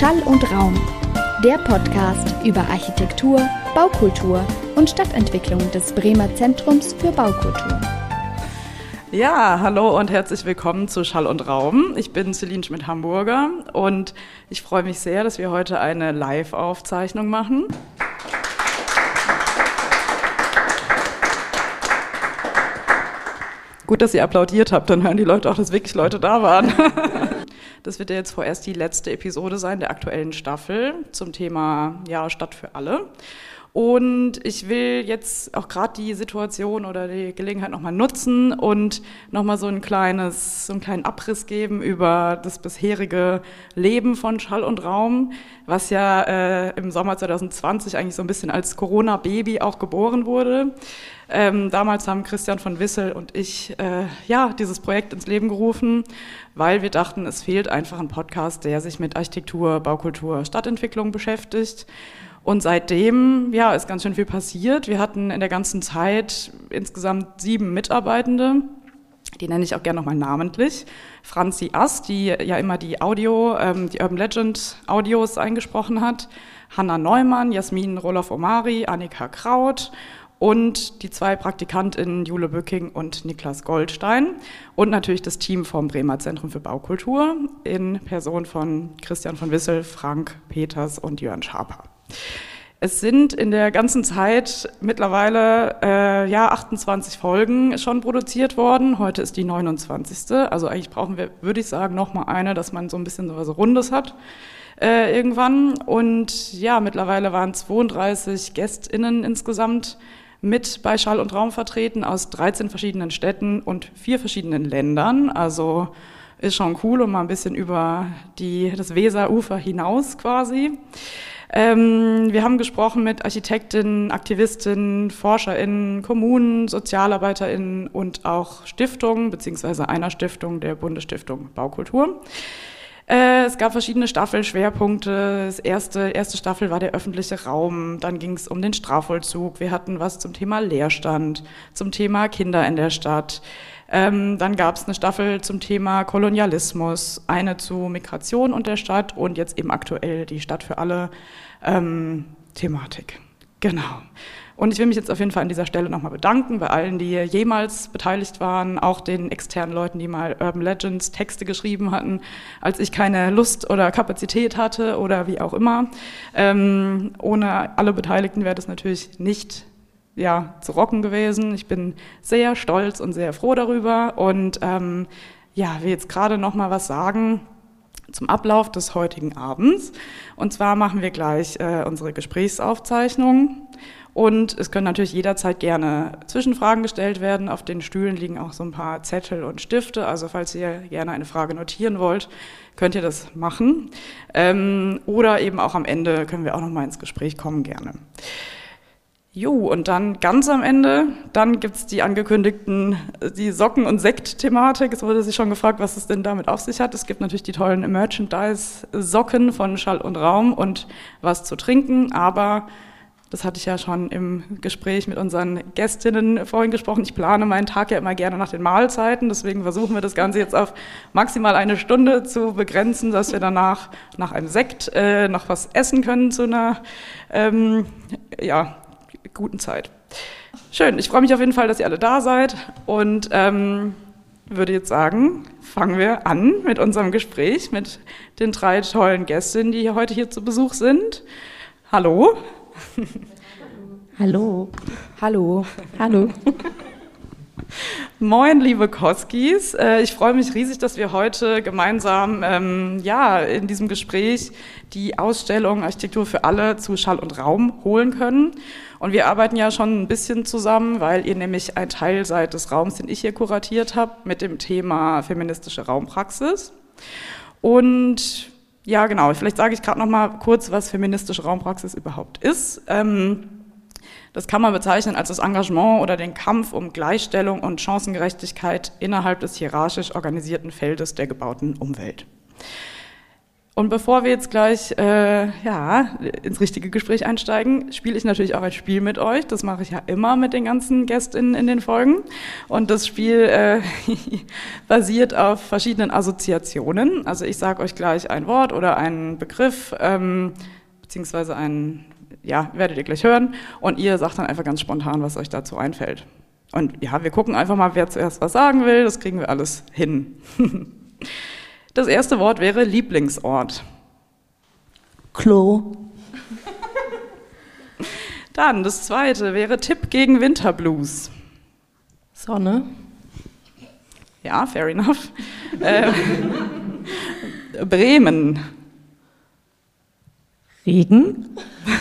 Schall und Raum, der Podcast über Architektur, Baukultur und Stadtentwicklung des Bremer Zentrums für Baukultur. Ja, hallo und herzlich willkommen zu Schall und Raum. Ich bin Celine Schmidt-Hamburger und ich freue mich sehr, dass wir heute eine Live-Aufzeichnung machen. Gut, dass ihr applaudiert habt, dann hören die Leute auch, dass wirklich Leute da waren. Das wird ja jetzt vorerst die letzte Episode sein der aktuellen Staffel zum Thema ja, Stadt für alle. Und ich will jetzt auch gerade die Situation oder die Gelegenheit nochmal nutzen und nochmal so ein kleines, so einen kleinen Abriss geben über das bisherige Leben von Schall und Raum, was ja äh, im Sommer 2020 eigentlich so ein bisschen als Corona-Baby auch geboren wurde. Ähm, damals haben Christian von Wissel und ich äh, ja dieses Projekt ins Leben gerufen, weil wir dachten, es fehlt einfach ein Podcast, der sich mit Architektur, Baukultur, Stadtentwicklung beschäftigt. Und seitdem, ja, ist ganz schön viel passiert. Wir hatten in der ganzen Zeit insgesamt sieben Mitarbeitende. Die nenne ich auch gerne nochmal namentlich. Franzi Ast, die ja immer die Audio, ähm, die Urban Legend Audios eingesprochen hat. Hanna Neumann, Jasmin Roloff Omari, Annika Kraut und die zwei PraktikantInnen Jule Bücking und Niklas Goldstein und natürlich das Team vom Bremer Zentrum für Baukultur in Person von Christian von Wissel, Frank Peters und Jörn Schaper. Es sind in der ganzen Zeit mittlerweile äh, ja 28 Folgen schon produziert worden. Heute ist die 29. Also eigentlich brauchen wir, würde ich sagen, noch mal eine, dass man so ein bisschen so was Rundes hat äh, irgendwann. Und ja, mittlerweile waren 32 GästInnen insgesamt mit bei Schall und Raum vertreten aus 13 verschiedenen Städten und vier verschiedenen Ländern. Also ist schon cool und mal ein bisschen über die, das Weserufer hinaus quasi. Ähm, wir haben gesprochen mit Architektinnen, Aktivistinnen, ForscherInnen, Kommunen, SozialarbeiterInnen und auch Stiftungen, beziehungsweise einer Stiftung, der Bundesstiftung Baukultur. Äh, es gab verschiedene Staffelschwerpunkte. Das erste, erste Staffel war der öffentliche Raum. Dann ging es um den Strafvollzug. Wir hatten was zum Thema Leerstand, zum Thema Kinder in der Stadt. Ähm, dann gab es eine Staffel zum Thema Kolonialismus, eine zu Migration und der Stadt und jetzt eben aktuell die Stadt für alle ähm, Thematik. Genau. Und ich will mich jetzt auf jeden Fall an dieser Stelle nochmal bedanken bei allen, die jemals beteiligt waren, auch den externen Leuten, die mal Urban Legends Texte geschrieben hatten, als ich keine Lust oder Kapazität hatte oder wie auch immer. Ähm, ohne alle Beteiligten wäre das natürlich nicht ja, zu rocken gewesen. Ich bin sehr stolz und sehr froh darüber und ähm, ja, will jetzt gerade noch mal was sagen zum Ablauf des heutigen Abends. Und zwar machen wir gleich äh, unsere Gesprächsaufzeichnung. Und es können natürlich jederzeit gerne Zwischenfragen gestellt werden. Auf den Stühlen liegen auch so ein paar Zettel und Stifte. Also falls ihr gerne eine Frage notieren wollt, könnt ihr das machen. Ähm, oder eben auch am Ende können wir auch noch mal ins Gespräch kommen gerne. Jo, und dann ganz am Ende, dann gibt's die angekündigten, die Socken- und Sekt-Thematik. Es wurde sich schon gefragt, was es denn damit auf sich hat. Es gibt natürlich die tollen Merchandise-Socken von Schall und Raum und was zu trinken, aber das hatte ich ja schon im Gespräch mit unseren Gästinnen vorhin gesprochen. Ich plane meinen Tag ja immer gerne nach den Mahlzeiten. Deswegen versuchen wir das Ganze jetzt auf maximal eine Stunde zu begrenzen, dass wir danach nach einem Sekt äh, noch was essen können zu einer ähm, ja, guten Zeit. Schön, ich freue mich auf jeden Fall, dass ihr alle da seid und ähm, würde jetzt sagen, fangen wir an mit unserem Gespräch mit den drei tollen Gästinnen, die heute hier zu Besuch sind. Hallo. Hallo. Hallo. Hallo. Moin, liebe Koskis. Äh, ich freue mich riesig, dass wir heute gemeinsam ähm, ja, in diesem Gespräch die Ausstellung Architektur für alle zu Schall und Raum holen können. Und wir arbeiten ja schon ein bisschen zusammen, weil ihr nämlich ein Teil seid des Raums, den ich hier kuratiert habe, mit dem Thema feministische Raumpraxis. Und ja, genau, vielleicht sage ich gerade noch mal kurz, was feministische Raumpraxis überhaupt ist. Ähm, das kann man bezeichnen als das Engagement oder den Kampf um Gleichstellung und Chancengerechtigkeit innerhalb des hierarchisch organisierten Feldes der gebauten Umwelt. Und bevor wir jetzt gleich äh, ja, ins richtige Gespräch einsteigen, spiele ich natürlich auch ein Spiel mit euch. Das mache ich ja immer mit den ganzen GästInnen in den Folgen. Und das Spiel äh, basiert auf verschiedenen Assoziationen. Also ich sage euch gleich ein Wort oder einen Begriff, ähm, beziehungsweise einen, ja, werdet ihr gleich hören. Und ihr sagt dann einfach ganz spontan, was euch dazu einfällt. Und ja, wir gucken einfach mal, wer zuerst was sagen will. Das kriegen wir alles hin. Das erste Wort wäre Lieblingsort. Klo. Dann das zweite wäre Tipp gegen Winterblues. Sonne. Ja, fair enough. ähm, Bremen. Regen.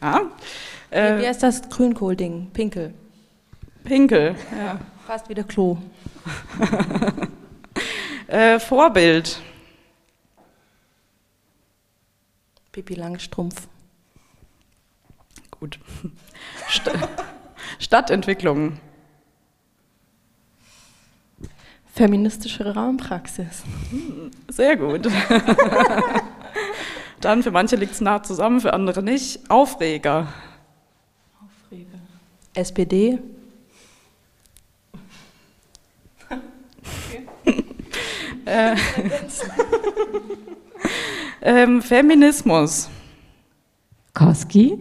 ja. Äh, Wie heißt das Grünkohl-Ding? Pinkel. Pinkel, ja. Fast wieder Klo. Äh, Vorbild. Pippi Langstrumpf. Gut. St Stadtentwicklung. Feministische Raumpraxis. Sehr gut. Dann für manche liegt es nah zusammen, für andere nicht. Aufreger. Aufreger. SPD. Äh, ähm, Feminismus. Koski.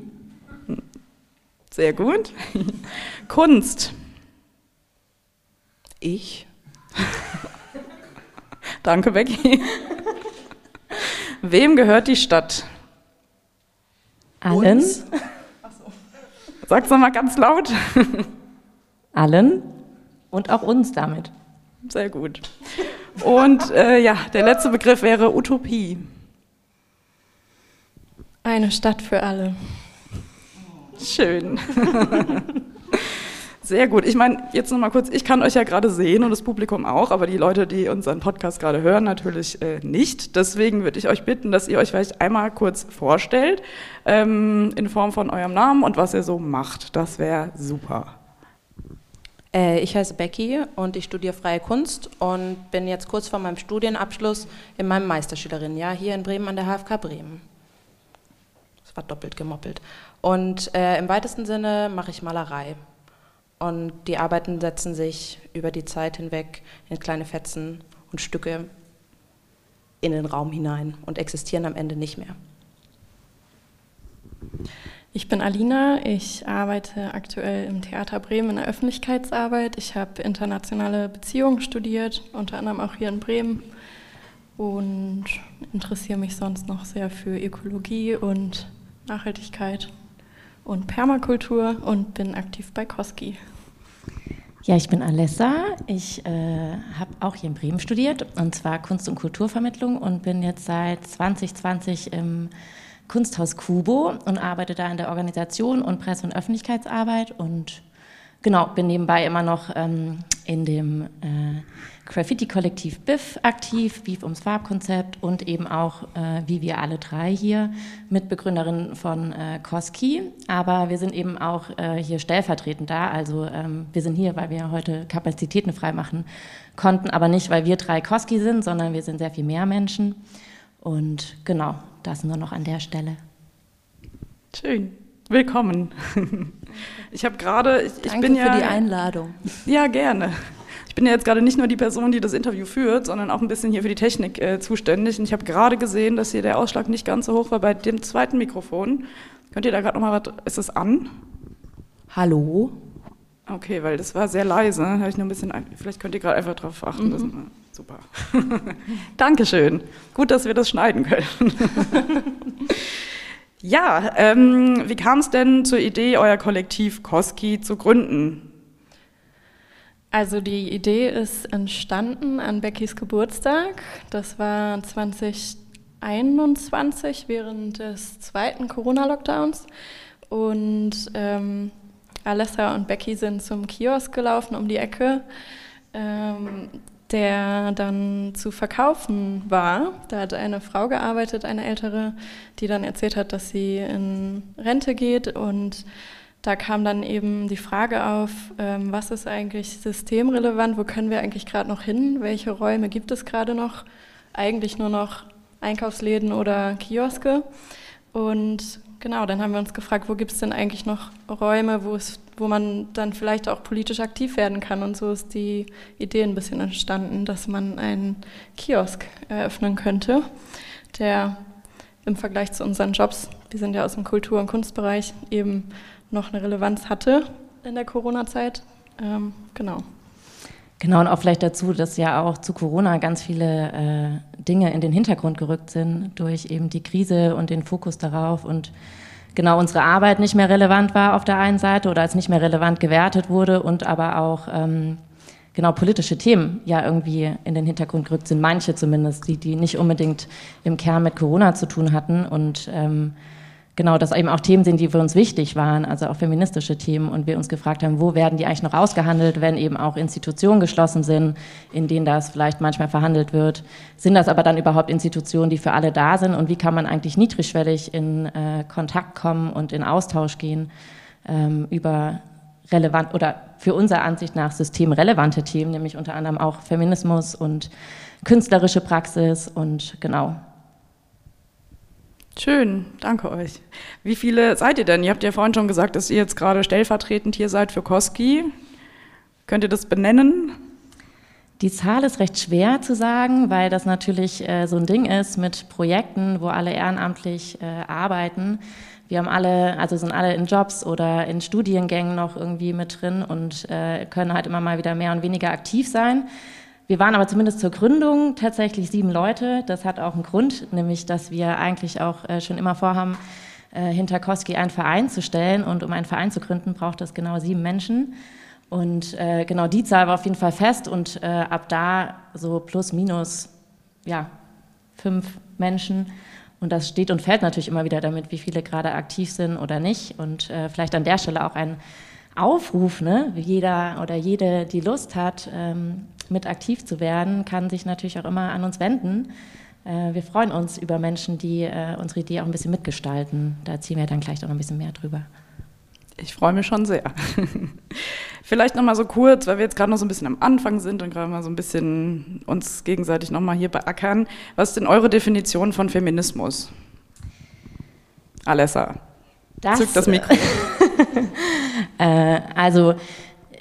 Sehr gut. Kunst. Ich. Danke, Becky. Wem gehört die Stadt? Allen. Sag's nochmal ganz laut. Allen und auch uns damit. Sehr gut. Und äh, ja, der letzte Begriff wäre Utopie. Eine Stadt für alle. Schön. Sehr gut. Ich meine, jetzt noch mal kurz, ich kann euch ja gerade sehen und das Publikum auch, aber die Leute, die unseren Podcast gerade hören, natürlich äh, nicht. Deswegen würde ich euch bitten, dass ihr euch vielleicht einmal kurz vorstellt, ähm, in Form von eurem Namen und was ihr so macht. Das wäre super. Äh, ich heiße Becky und ich studiere Freie Kunst und bin jetzt kurz vor meinem Studienabschluss in meinem Meisterschülerinnenjahr hier in Bremen an der HFK Bremen. Das war doppelt gemoppelt. Und äh, im weitesten Sinne mache ich Malerei. Und die Arbeiten setzen sich über die Zeit hinweg in kleine Fetzen und Stücke in den Raum hinein und existieren am Ende nicht mehr. Ich bin Alina, ich arbeite aktuell im Theater Bremen in der Öffentlichkeitsarbeit. Ich habe internationale Beziehungen studiert, unter anderem auch hier in Bremen und interessiere mich sonst noch sehr für Ökologie und Nachhaltigkeit und Permakultur und bin aktiv bei Koski. Ja, ich bin Alessa. Ich äh, habe auch hier in Bremen studiert und zwar Kunst- und Kulturvermittlung und bin jetzt seit 2020 im Kunsthaus Kubo und arbeite da in der Organisation und Presse- und Öffentlichkeitsarbeit und genau, bin nebenbei immer noch ähm, in dem äh, Graffiti-Kollektiv BIF aktiv, BIF ums Farbkonzept und eben auch, äh, wie wir alle drei hier, Mitbegründerin von äh, Koski. Aber wir sind eben auch äh, hier stellvertretend da. Also ähm, wir sind hier, weil wir heute Kapazitäten freimachen konnten, aber nicht, weil wir drei Koski sind, sondern wir sind sehr viel mehr Menschen. Und genau, das nur noch an der Stelle. Schön. Willkommen. Ich habe gerade, ich, Danke bin ja für die Einladung. Ja, gerne. Ich bin ja jetzt gerade nicht nur die Person, die das Interview führt, sondern auch ein bisschen hier für die Technik äh, zuständig. Und ich habe gerade gesehen, dass hier der Ausschlag nicht ganz so hoch war bei dem zweiten Mikrofon. Könnt ihr da gerade noch mal was? Ist es an? Hallo. Okay, weil das war sehr leise. Habe ich nur ein bisschen. Vielleicht könnt ihr gerade einfach drauf achten. Mhm. Super. Dankeschön. Gut, dass wir das schneiden können. ja, ähm, wie kam es denn zur Idee, euer Kollektiv Koski zu gründen? Also die Idee ist entstanden an Beckys Geburtstag. Das war 2021 während des zweiten Corona-Lockdowns. Und ähm, Alessa und Becky sind zum Kiosk gelaufen um die Ecke. Ähm, der dann zu verkaufen war. Da hat eine Frau gearbeitet, eine ältere, die dann erzählt hat, dass sie in Rente geht und da kam dann eben die Frage auf, ähm, was ist eigentlich systemrelevant, wo können wir eigentlich gerade noch hin, welche Räume gibt es gerade noch eigentlich nur noch Einkaufsläden oder Kioske. Und genau, dann haben wir uns gefragt, wo gibt es denn eigentlich noch Räume, wo, es, wo man dann vielleicht auch politisch aktiv werden kann. Und so ist die Idee ein bisschen entstanden, dass man einen Kiosk eröffnen könnte, der im Vergleich zu unseren Jobs, wir sind ja aus dem Kultur- und Kunstbereich, eben noch eine Relevanz hatte in der Corona-Zeit. Ähm, genau. Genau, und auch vielleicht dazu, dass ja auch zu Corona ganz viele äh, Dinge in den Hintergrund gerückt sind durch eben die Krise und den Fokus darauf und genau unsere Arbeit nicht mehr relevant war auf der einen Seite oder als nicht mehr relevant gewertet wurde und aber auch ähm, genau politische Themen ja irgendwie in den Hintergrund gerückt sind, manche zumindest, die, die nicht unbedingt im Kern mit Corona zu tun hatten und ähm, genau, dass eben auch Themen sind, die für uns wichtig waren, also auch feministische Themen und wir uns gefragt haben, wo werden die eigentlich noch ausgehandelt, wenn eben auch Institutionen geschlossen sind, in denen das vielleicht manchmal verhandelt wird. Sind das aber dann überhaupt Institutionen, die für alle da sind und wie kann man eigentlich niedrigschwellig in äh, Kontakt kommen und in Austausch gehen ähm, über relevant oder für unsere Ansicht nach systemrelevante Themen, nämlich unter anderem auch Feminismus und künstlerische Praxis und genau Schön, danke euch. Wie viele seid ihr denn? Ihr habt ja vorhin schon gesagt, dass ihr jetzt gerade stellvertretend hier seid für Koski. Könnt ihr das benennen? Die Zahl ist recht schwer zu sagen, weil das natürlich äh, so ein Ding ist mit Projekten, wo alle ehrenamtlich äh, arbeiten. Wir haben alle, also sind alle in Jobs oder in Studiengängen noch irgendwie mit drin und äh, können halt immer mal wieder mehr und weniger aktiv sein. Wir waren aber zumindest zur Gründung tatsächlich sieben Leute. Das hat auch einen Grund, nämlich dass wir eigentlich auch äh, schon immer vorhaben, äh, hinter Koski einen Verein zu stellen. Und um einen Verein zu gründen, braucht es genau sieben Menschen. Und äh, genau die Zahl war auf jeden Fall fest. Und ab da so plus minus ja, fünf Menschen. Und das steht und fällt natürlich immer wieder damit, wie viele gerade aktiv sind oder nicht. Und vielleicht an der Stelle auch ein Aufruf, ne? jeder oder jede, die Lust hat, ähm, mit aktiv zu werden, kann sich natürlich auch immer an uns wenden. Äh, wir freuen uns über Menschen, die äh, unsere Idee auch ein bisschen mitgestalten. Da erzählen wir dann gleich noch ein bisschen mehr drüber. Ich freue mich schon sehr. Vielleicht noch mal so kurz, weil wir jetzt gerade noch so ein bisschen am Anfang sind und gerade mal so ein bisschen uns gegenseitig noch mal hier beackern. Was ist denn eure Definition von Feminismus? Alessa, das, zück das Mikro. äh, also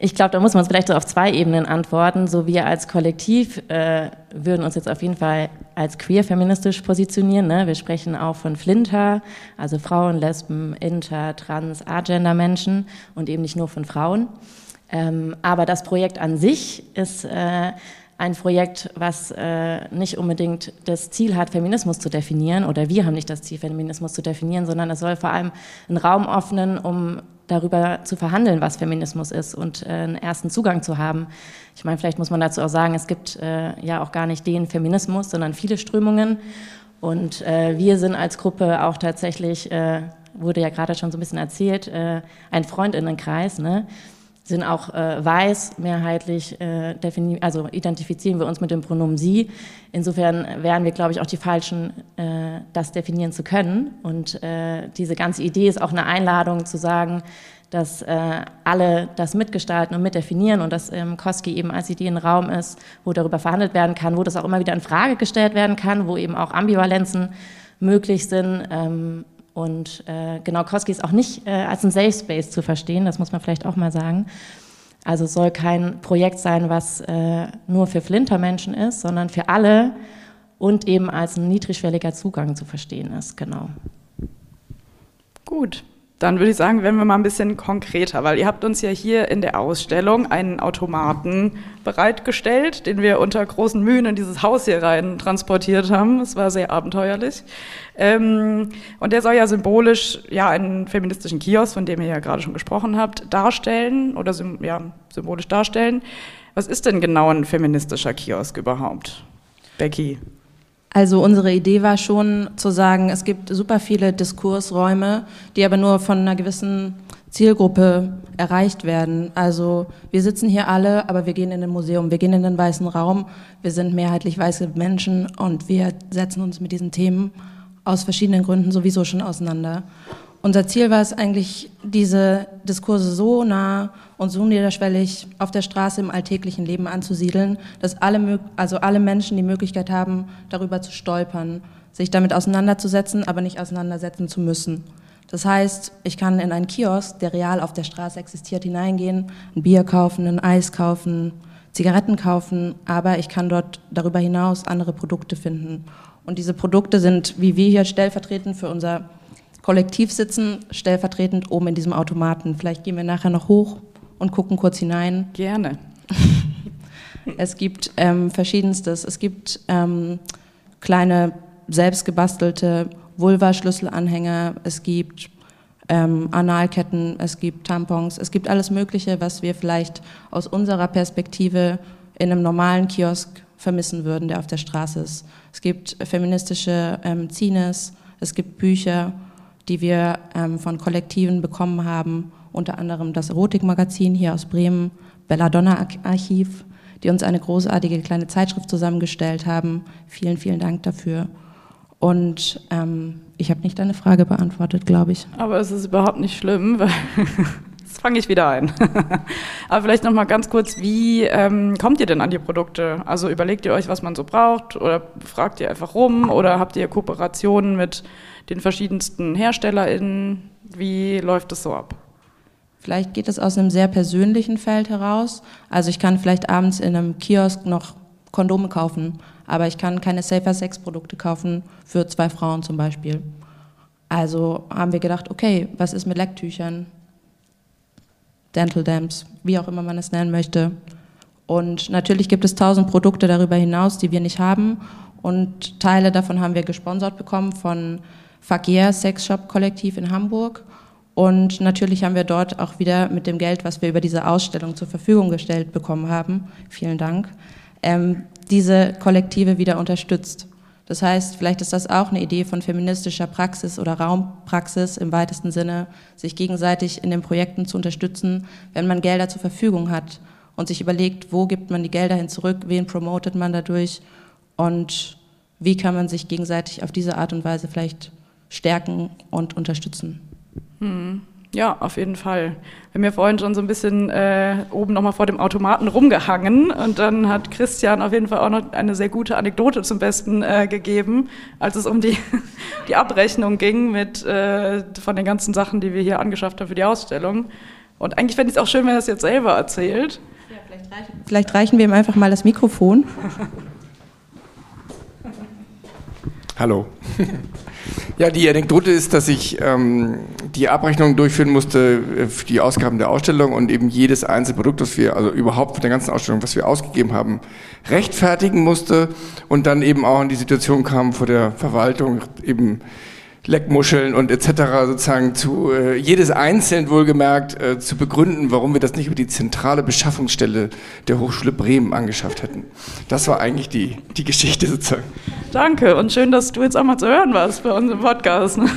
ich glaube, da muss man es vielleicht so auf zwei Ebenen antworten. So wir als Kollektiv äh, würden uns jetzt auf jeden Fall als queer-feministisch positionieren. Ne? Wir sprechen auch von Flinter, also Frauen, Lesben, Inter, Trans, Agender-Menschen und eben nicht nur von Frauen. Ähm, aber das Projekt an sich ist äh, ein Projekt, was äh, nicht unbedingt das Ziel hat, Feminismus zu definieren, oder wir haben nicht das Ziel, Feminismus zu definieren, sondern es soll vor allem einen Raum öffnen, um darüber zu verhandeln, was Feminismus ist und äh, einen ersten Zugang zu haben. Ich meine, vielleicht muss man dazu auch sagen, es gibt äh, ja auch gar nicht den Feminismus, sondern viele Strömungen. Und äh, wir sind als Gruppe auch tatsächlich, äh, wurde ja gerade schon so ein bisschen erzählt, äh, ein Freundinnenkreis. Ne? Sind auch äh, weiß mehrheitlich, äh, also identifizieren wir uns mit dem Pronomen sie. Insofern wären wir, glaube ich, auch die Falschen, äh, das definieren zu können. Und äh, diese ganze Idee ist auch eine Einladung zu sagen, dass äh, alle das mitgestalten und mitdefinieren und dass ähm, Koski eben als Idee ein Raum ist, wo darüber verhandelt werden kann, wo das auch immer wieder in Frage gestellt werden kann, wo eben auch Ambivalenzen möglich sind. Ähm, und äh, genau, Koski ist auch nicht äh, als ein Safe Space zu verstehen, das muss man vielleicht auch mal sagen. Also soll kein Projekt sein, was äh, nur für Flintermenschen ist, sondern für alle und eben als ein niedrigschwelliger Zugang zu verstehen ist, genau. Gut, dann würde ich sagen, werden wir mal ein bisschen konkreter, weil ihr habt uns ja hier in der Ausstellung einen Automaten bereitgestellt, den wir unter großen Mühen in dieses Haus hier rein transportiert haben. Es war sehr abenteuerlich. Ähm, und der soll ja symbolisch ja einen feministischen Kiosk, von dem ihr ja gerade schon gesprochen habt, darstellen oder ja, symbolisch darstellen. Was ist denn genau ein feministischer Kiosk überhaupt? Becky. Also unsere Idee war schon zu sagen, es gibt super viele Diskursräume, die aber nur von einer gewissen Zielgruppe erreicht werden. Also wir sitzen hier alle, aber wir gehen in ein Museum, wir gehen in den weißen Raum, wir sind mehrheitlich weiße Menschen und wir setzen uns mit diesen Themen aus verschiedenen Gründen sowieso schon auseinander. unser Ziel war es eigentlich, diese Diskurse so nah und so niederschwellig auf der Straße im alltäglichen Leben anzusiedeln, dass alle, also alle Menschen die Möglichkeit haben, darüber zu stolpern, sich damit auseinanderzusetzen, aber nicht auseinandersetzen zu müssen. Das heißt, ich kann in einen Kiosk, der real auf der Straße existiert, hineingehen, ein Bier kaufen, ein Eis kaufen, Zigaretten kaufen, aber ich kann dort darüber hinaus andere Produkte finden. Und diese Produkte sind, wie wir hier stellvertretend für unser Kollektiv sitzen, stellvertretend oben in diesem Automaten. Vielleicht gehen wir nachher noch hoch und gucken kurz hinein. Gerne. es gibt ähm, verschiedenstes. Es gibt ähm, kleine selbstgebastelte Vulva-Schlüsselanhänger. Es gibt ähm, Analketten, es gibt Tampons, es gibt alles Mögliche, was wir vielleicht aus unserer Perspektive in einem normalen Kiosk vermissen würden, der auf der Straße ist. Es gibt feministische ähm, Zines, es gibt Bücher, die wir ähm, von Kollektiven bekommen haben, unter anderem das Erotikmagazin hier aus Bremen, Belladonna Archiv, die uns eine großartige kleine Zeitschrift zusammengestellt haben. Vielen, vielen Dank dafür. Und ähm, ich habe nicht deine Frage beantwortet, glaube ich. Aber es ist überhaupt nicht schlimm, weil jetzt fange ich wieder ein. Aber vielleicht noch mal ganz kurz, wie ähm, kommt ihr denn an die Produkte? Also überlegt ihr euch, was man so braucht oder fragt ihr einfach rum oder habt ihr Kooperationen mit den verschiedensten HerstellerInnen? Wie läuft das so ab? Vielleicht geht es aus einem sehr persönlichen Feld heraus. Also ich kann vielleicht abends in einem Kiosk noch Kondome kaufen, aber ich kann keine Safer Sex Produkte kaufen für zwei Frauen zum Beispiel. Also haben wir gedacht, okay, was ist mit Lecktüchern, Dental Dams, wie auch immer man es nennen möchte. Und natürlich gibt es tausend Produkte darüber hinaus, die wir nicht haben. Und Teile davon haben wir gesponsert bekommen von Fakir Sex Shop Kollektiv in Hamburg. Und natürlich haben wir dort auch wieder mit dem Geld, was wir über diese Ausstellung zur Verfügung gestellt bekommen haben, vielen Dank, ähm, diese Kollektive wieder unterstützt. Das heißt, vielleicht ist das auch eine Idee von feministischer Praxis oder Raumpraxis im weitesten Sinne, sich gegenseitig in den Projekten zu unterstützen, wenn man Gelder zur Verfügung hat und sich überlegt, wo gibt man die Gelder hin zurück, wen promotet man dadurch und wie kann man sich gegenseitig auf diese Art und Weise vielleicht stärken und unterstützen. Hm. Ja, auf jeden Fall. Wir haben ja vorhin schon so ein bisschen äh, oben nochmal vor dem Automaten rumgehangen und dann hat Christian auf jeden Fall auch noch eine sehr gute Anekdote zum Besten äh, gegeben, als es um die, die Abrechnung ging mit, äh, von den ganzen Sachen, die wir hier angeschafft haben für die Ausstellung. Und eigentlich fände ich es auch schön, wenn er es jetzt selber erzählt. Ja, vielleicht, reichen, vielleicht reichen wir ihm einfach mal das Mikrofon. Hallo. Ja, die Anekdote ist, dass ich ähm, die Abrechnung durchführen musste äh, für die Ausgaben der Ausstellung und eben jedes einzelne Produkt, das wir, also überhaupt von der ganzen Ausstellung, was wir ausgegeben haben, rechtfertigen musste und dann eben auch in die Situation kam vor der Verwaltung eben Leckmuscheln und etc. sozusagen zu äh, jedes einzeln wohlgemerkt äh, zu begründen, warum wir das nicht über die zentrale Beschaffungsstelle der Hochschule Bremen angeschafft hätten. Das war eigentlich die, die Geschichte sozusagen. Danke und schön, dass du jetzt auch mal zu hören warst bei unserem Podcast. Ne?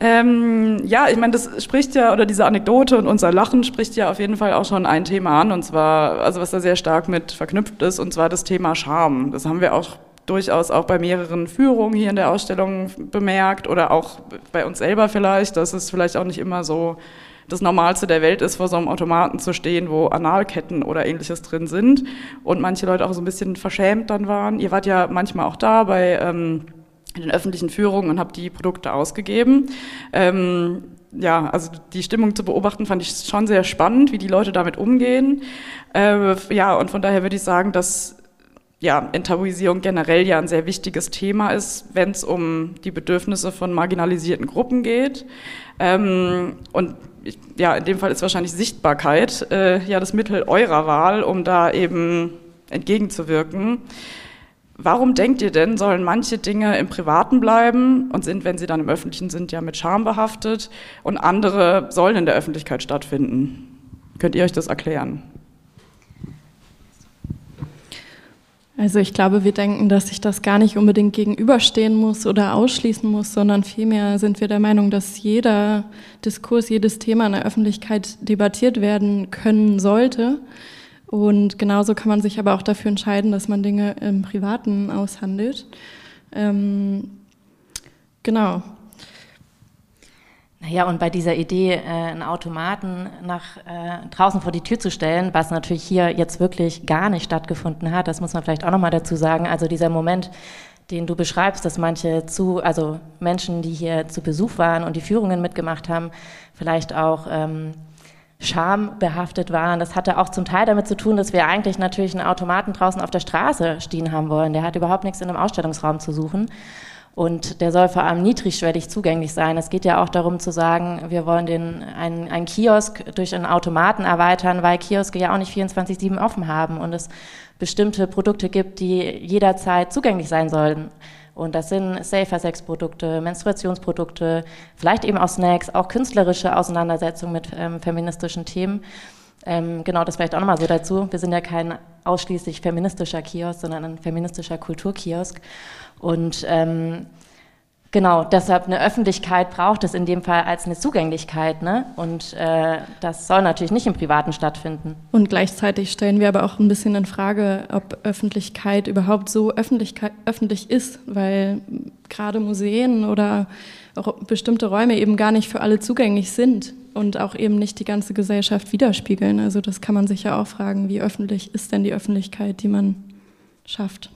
ähm, ja, ich meine, das spricht ja, oder diese Anekdote und unser Lachen spricht ja auf jeden Fall auch schon ein Thema an, und zwar, also was da sehr stark mit verknüpft ist, und zwar das Thema Scham. Das haben wir auch durchaus auch bei mehreren Führungen hier in der Ausstellung bemerkt oder auch bei uns selber vielleicht, dass es vielleicht auch nicht immer so das Normalste der Welt ist, vor so einem Automaten zu stehen, wo Analketten oder ähnliches drin sind und manche Leute auch so ein bisschen verschämt dann waren. Ihr wart ja manchmal auch da bei ähm, den öffentlichen Führungen und habt die Produkte ausgegeben. Ähm, ja, also die Stimmung zu beobachten, fand ich schon sehr spannend, wie die Leute damit umgehen. Äh, ja, und von daher würde ich sagen, dass ja, Enttabuisierung generell ja ein sehr wichtiges Thema ist, wenn es um die Bedürfnisse von marginalisierten Gruppen geht. Ähm, und ja, in dem Fall ist wahrscheinlich Sichtbarkeit äh, ja das Mittel eurer Wahl, um da eben entgegenzuwirken. Warum denkt ihr denn, sollen manche Dinge im Privaten bleiben und sind, wenn sie dann im Öffentlichen sind, ja mit Scham behaftet und andere sollen in der Öffentlichkeit stattfinden? Könnt ihr euch das erklären? Also ich glaube, wir denken, dass sich das gar nicht unbedingt gegenüberstehen muss oder ausschließen muss, sondern vielmehr sind wir der Meinung, dass jeder Diskurs, jedes Thema in der Öffentlichkeit debattiert werden können sollte. Und genauso kann man sich aber auch dafür entscheiden, dass man Dinge im Privaten aushandelt. Ähm, genau. Naja, und bei dieser Idee, äh, einen Automaten nach äh, draußen vor die Tür zu stellen, was natürlich hier jetzt wirklich gar nicht stattgefunden hat, das muss man vielleicht auch nochmal dazu sagen. Also dieser Moment, den du beschreibst, dass manche zu, also Menschen, die hier zu Besuch waren und die Führungen mitgemacht haben, vielleicht auch ähm, schambehaftet waren. Das hatte auch zum Teil damit zu tun, dass wir eigentlich natürlich einen Automaten draußen auf der Straße stehen haben wollen. Der hat überhaupt nichts in einem Ausstellungsraum zu suchen. Und der soll vor allem niedrigschwellig zugänglich sein. Es geht ja auch darum zu sagen, wir wollen den, einen, einen Kiosk durch einen Automaten erweitern, weil Kioske ja auch nicht 24-7 offen haben und es bestimmte Produkte gibt, die jederzeit zugänglich sein sollen. Und das sind Safer-Sex-Produkte, Menstruationsprodukte, vielleicht eben auch Snacks, auch künstlerische Auseinandersetzungen mit ähm, feministischen Themen. Ähm, genau, das vielleicht auch nochmal so dazu. Wir sind ja kein ausschließlich feministischer Kiosk, sondern ein feministischer Kulturkiosk. Und ähm, genau, deshalb eine Öffentlichkeit braucht es in dem Fall als eine Zugänglichkeit. Ne? Und äh, das soll natürlich nicht im Privaten stattfinden. Und gleichzeitig stellen wir aber auch ein bisschen in Frage, ob Öffentlichkeit überhaupt so öffentlich ist, weil gerade Museen oder bestimmte Räume eben gar nicht für alle zugänglich sind und auch eben nicht die ganze Gesellschaft widerspiegeln. Also das kann man sich ja auch fragen, wie öffentlich ist denn die Öffentlichkeit, die man schafft.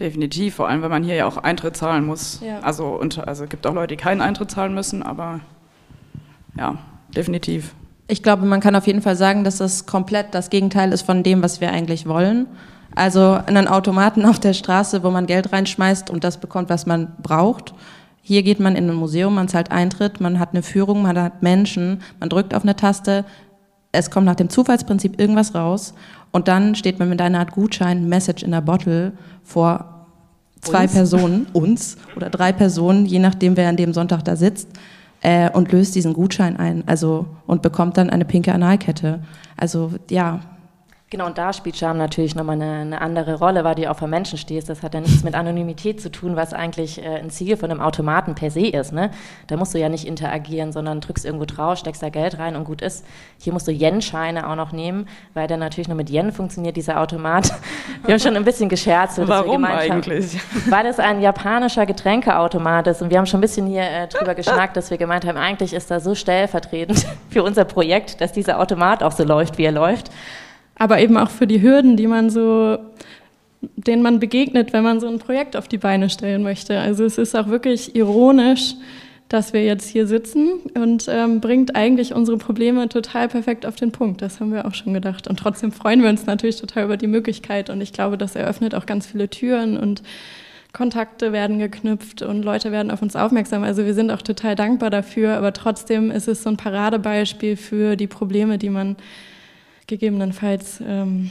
Definitiv, vor allem, wenn man hier ja auch Eintritt zahlen muss. Ja. Also, und, also es gibt auch Leute, die keinen Eintritt zahlen müssen, aber ja, definitiv. Ich glaube, man kann auf jeden Fall sagen, dass das komplett das Gegenteil ist von dem, was wir eigentlich wollen. Also einen Automaten auf der Straße, wo man Geld reinschmeißt und das bekommt, was man braucht. Hier geht man in ein Museum, man zahlt Eintritt, man hat eine Führung, man hat Menschen, man drückt auf eine Taste, es kommt nach dem Zufallsprinzip irgendwas raus und dann steht man mit einer Art Gutschein, Message in a Bottle vor zwei uns? Personen, uns oder drei Personen, je nachdem, wer an dem Sonntag da sitzt, äh, und löst diesen Gutschein ein, also und bekommt dann eine pinke Analkette. Also ja, Genau, und da spielt Scham natürlich nochmal eine, eine andere Rolle, weil du auf einen Menschen stehst. Das hat ja nichts mit Anonymität zu tun, was eigentlich äh, ein Ziel von einem Automaten per se ist. Ne? Da musst du ja nicht interagieren, sondern drückst irgendwo drauf, steckst da Geld rein und gut ist. Hier musst du Yen-Scheine auch noch nehmen, weil der natürlich nur mit Yen funktioniert, dieser Automat. Wir haben schon ein bisschen gescherzt. Warum eigentlich? Haben, weil es ein japanischer Getränkeautomat ist. Und wir haben schon ein bisschen hier äh, drüber geschnackt, dass wir gemeint haben, eigentlich ist das so stellvertretend für unser Projekt, dass dieser Automat auch so läuft, wie er läuft aber eben auch für die Hürden, die man so, denen man begegnet, wenn man so ein Projekt auf die Beine stellen möchte. Also es ist auch wirklich ironisch, dass wir jetzt hier sitzen und ähm, bringt eigentlich unsere Probleme total perfekt auf den Punkt. Das haben wir auch schon gedacht. Und trotzdem freuen wir uns natürlich total über die Möglichkeit. Und ich glaube, das eröffnet auch ganz viele Türen und Kontakte werden geknüpft und Leute werden auf uns aufmerksam. Also wir sind auch total dankbar dafür. Aber trotzdem ist es so ein Paradebeispiel für die Probleme, die man gegebenenfalls ähm,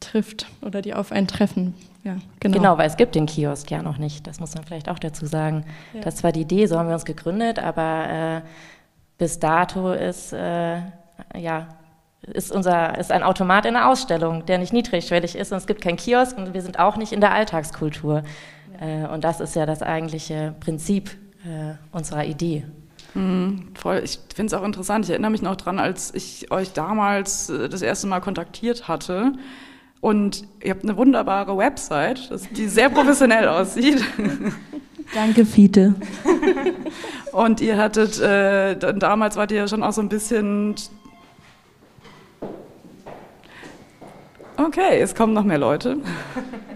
trifft oder die auf einen treffen. Ja, genau. genau, weil es gibt den Kiosk ja noch nicht. Das muss man vielleicht auch dazu sagen. Ja. Das war die Idee, so haben wir uns gegründet, aber äh, bis dato ist, äh, ja, ist, unser, ist ein Automat in der Ausstellung, der nicht niedrigschwellig ist und es gibt keinen Kiosk und wir sind auch nicht in der Alltagskultur. Ja. Äh, und das ist ja das eigentliche Prinzip äh, unserer Idee. Mhm, voll. Ich finde es auch interessant. Ich erinnere mich noch dran, als ich euch damals äh, das erste Mal kontaktiert hatte. Und ihr habt eine wunderbare Website, die sehr professionell aussieht. Danke, Fiete. Und ihr hattet, äh, damals wart ihr ja schon auch so ein bisschen. Okay, es kommen noch mehr Leute.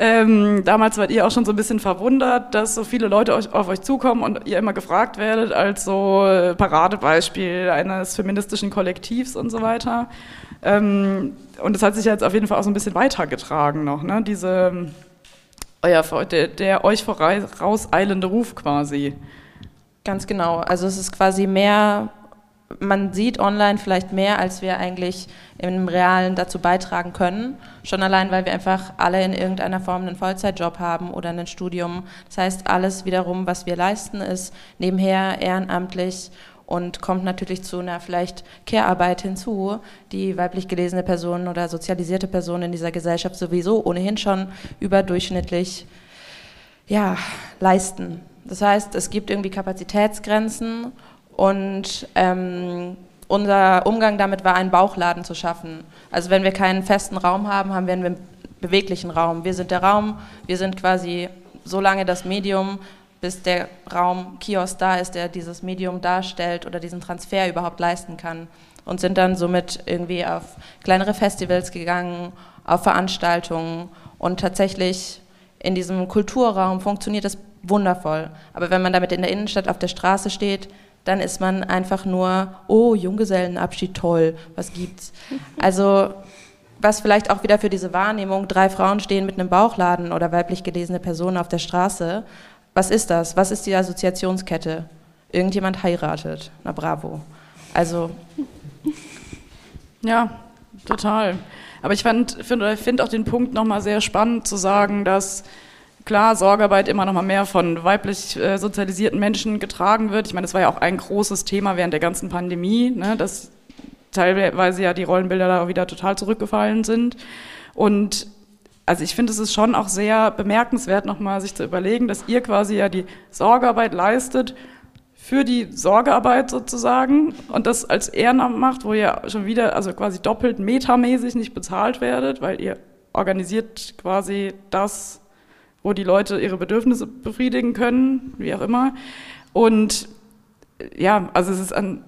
Ähm, damals wart ihr auch schon so ein bisschen verwundert, dass so viele Leute euch, auf euch zukommen und ihr immer gefragt werdet als so äh, Paradebeispiel eines feministischen Kollektivs und so weiter. Ähm, und das hat sich jetzt auf jeden Fall auch so ein bisschen weitergetragen noch, ne? Diese, euer, der, der euch vorauseilende Ruf quasi. Ganz genau. Also es ist quasi mehr man sieht online vielleicht mehr, als wir eigentlich im Realen dazu beitragen können. Schon allein, weil wir einfach alle in irgendeiner Form einen Vollzeitjob haben oder ein Studium. Das heißt, alles wiederum, was wir leisten, ist nebenher ehrenamtlich und kommt natürlich zu einer vielleicht Care-Arbeit hinzu, die weiblich gelesene Personen oder sozialisierte Personen in dieser Gesellschaft sowieso ohnehin schon überdurchschnittlich ja, leisten. Das heißt, es gibt irgendwie Kapazitätsgrenzen und ähm, unser Umgang damit war, einen Bauchladen zu schaffen. Also wenn wir keinen festen Raum haben, haben wir einen beweglichen Raum. Wir sind der Raum, wir sind quasi so lange das Medium, bis der Raum Kiosk da ist, der dieses Medium darstellt oder diesen Transfer überhaupt leisten kann. Und sind dann somit irgendwie auf kleinere Festivals gegangen, auf Veranstaltungen und tatsächlich in diesem Kulturraum funktioniert das wundervoll. Aber wenn man damit in der Innenstadt auf der Straße steht, dann ist man einfach nur, oh, Junggesellenabschied, toll, was gibt's? Also, was vielleicht auch wieder für diese Wahrnehmung, drei Frauen stehen mit einem Bauchladen oder weiblich gelesene Personen auf der Straße, was ist das? Was ist die Assoziationskette? Irgendjemand heiratet. Na bravo. Also. Ja, total. Aber ich finde find auch den Punkt nochmal sehr spannend zu sagen, dass klar Sorgearbeit immer noch mal mehr von weiblich äh, sozialisierten Menschen getragen wird. Ich meine, das war ja auch ein großes Thema während der ganzen Pandemie, ne, dass teilweise ja die Rollenbilder da wieder total zurückgefallen sind. Und also ich finde, es ist schon auch sehr bemerkenswert, nochmal sich zu überlegen, dass ihr quasi ja die Sorgearbeit leistet für die Sorgearbeit sozusagen und das als Ehrenamt macht, wo ihr schon wieder, also quasi doppelt metamäßig nicht bezahlt werdet, weil ihr organisiert quasi das, wo die Leute ihre Bedürfnisse befriedigen können, wie auch immer. Und ja, also es ist ein,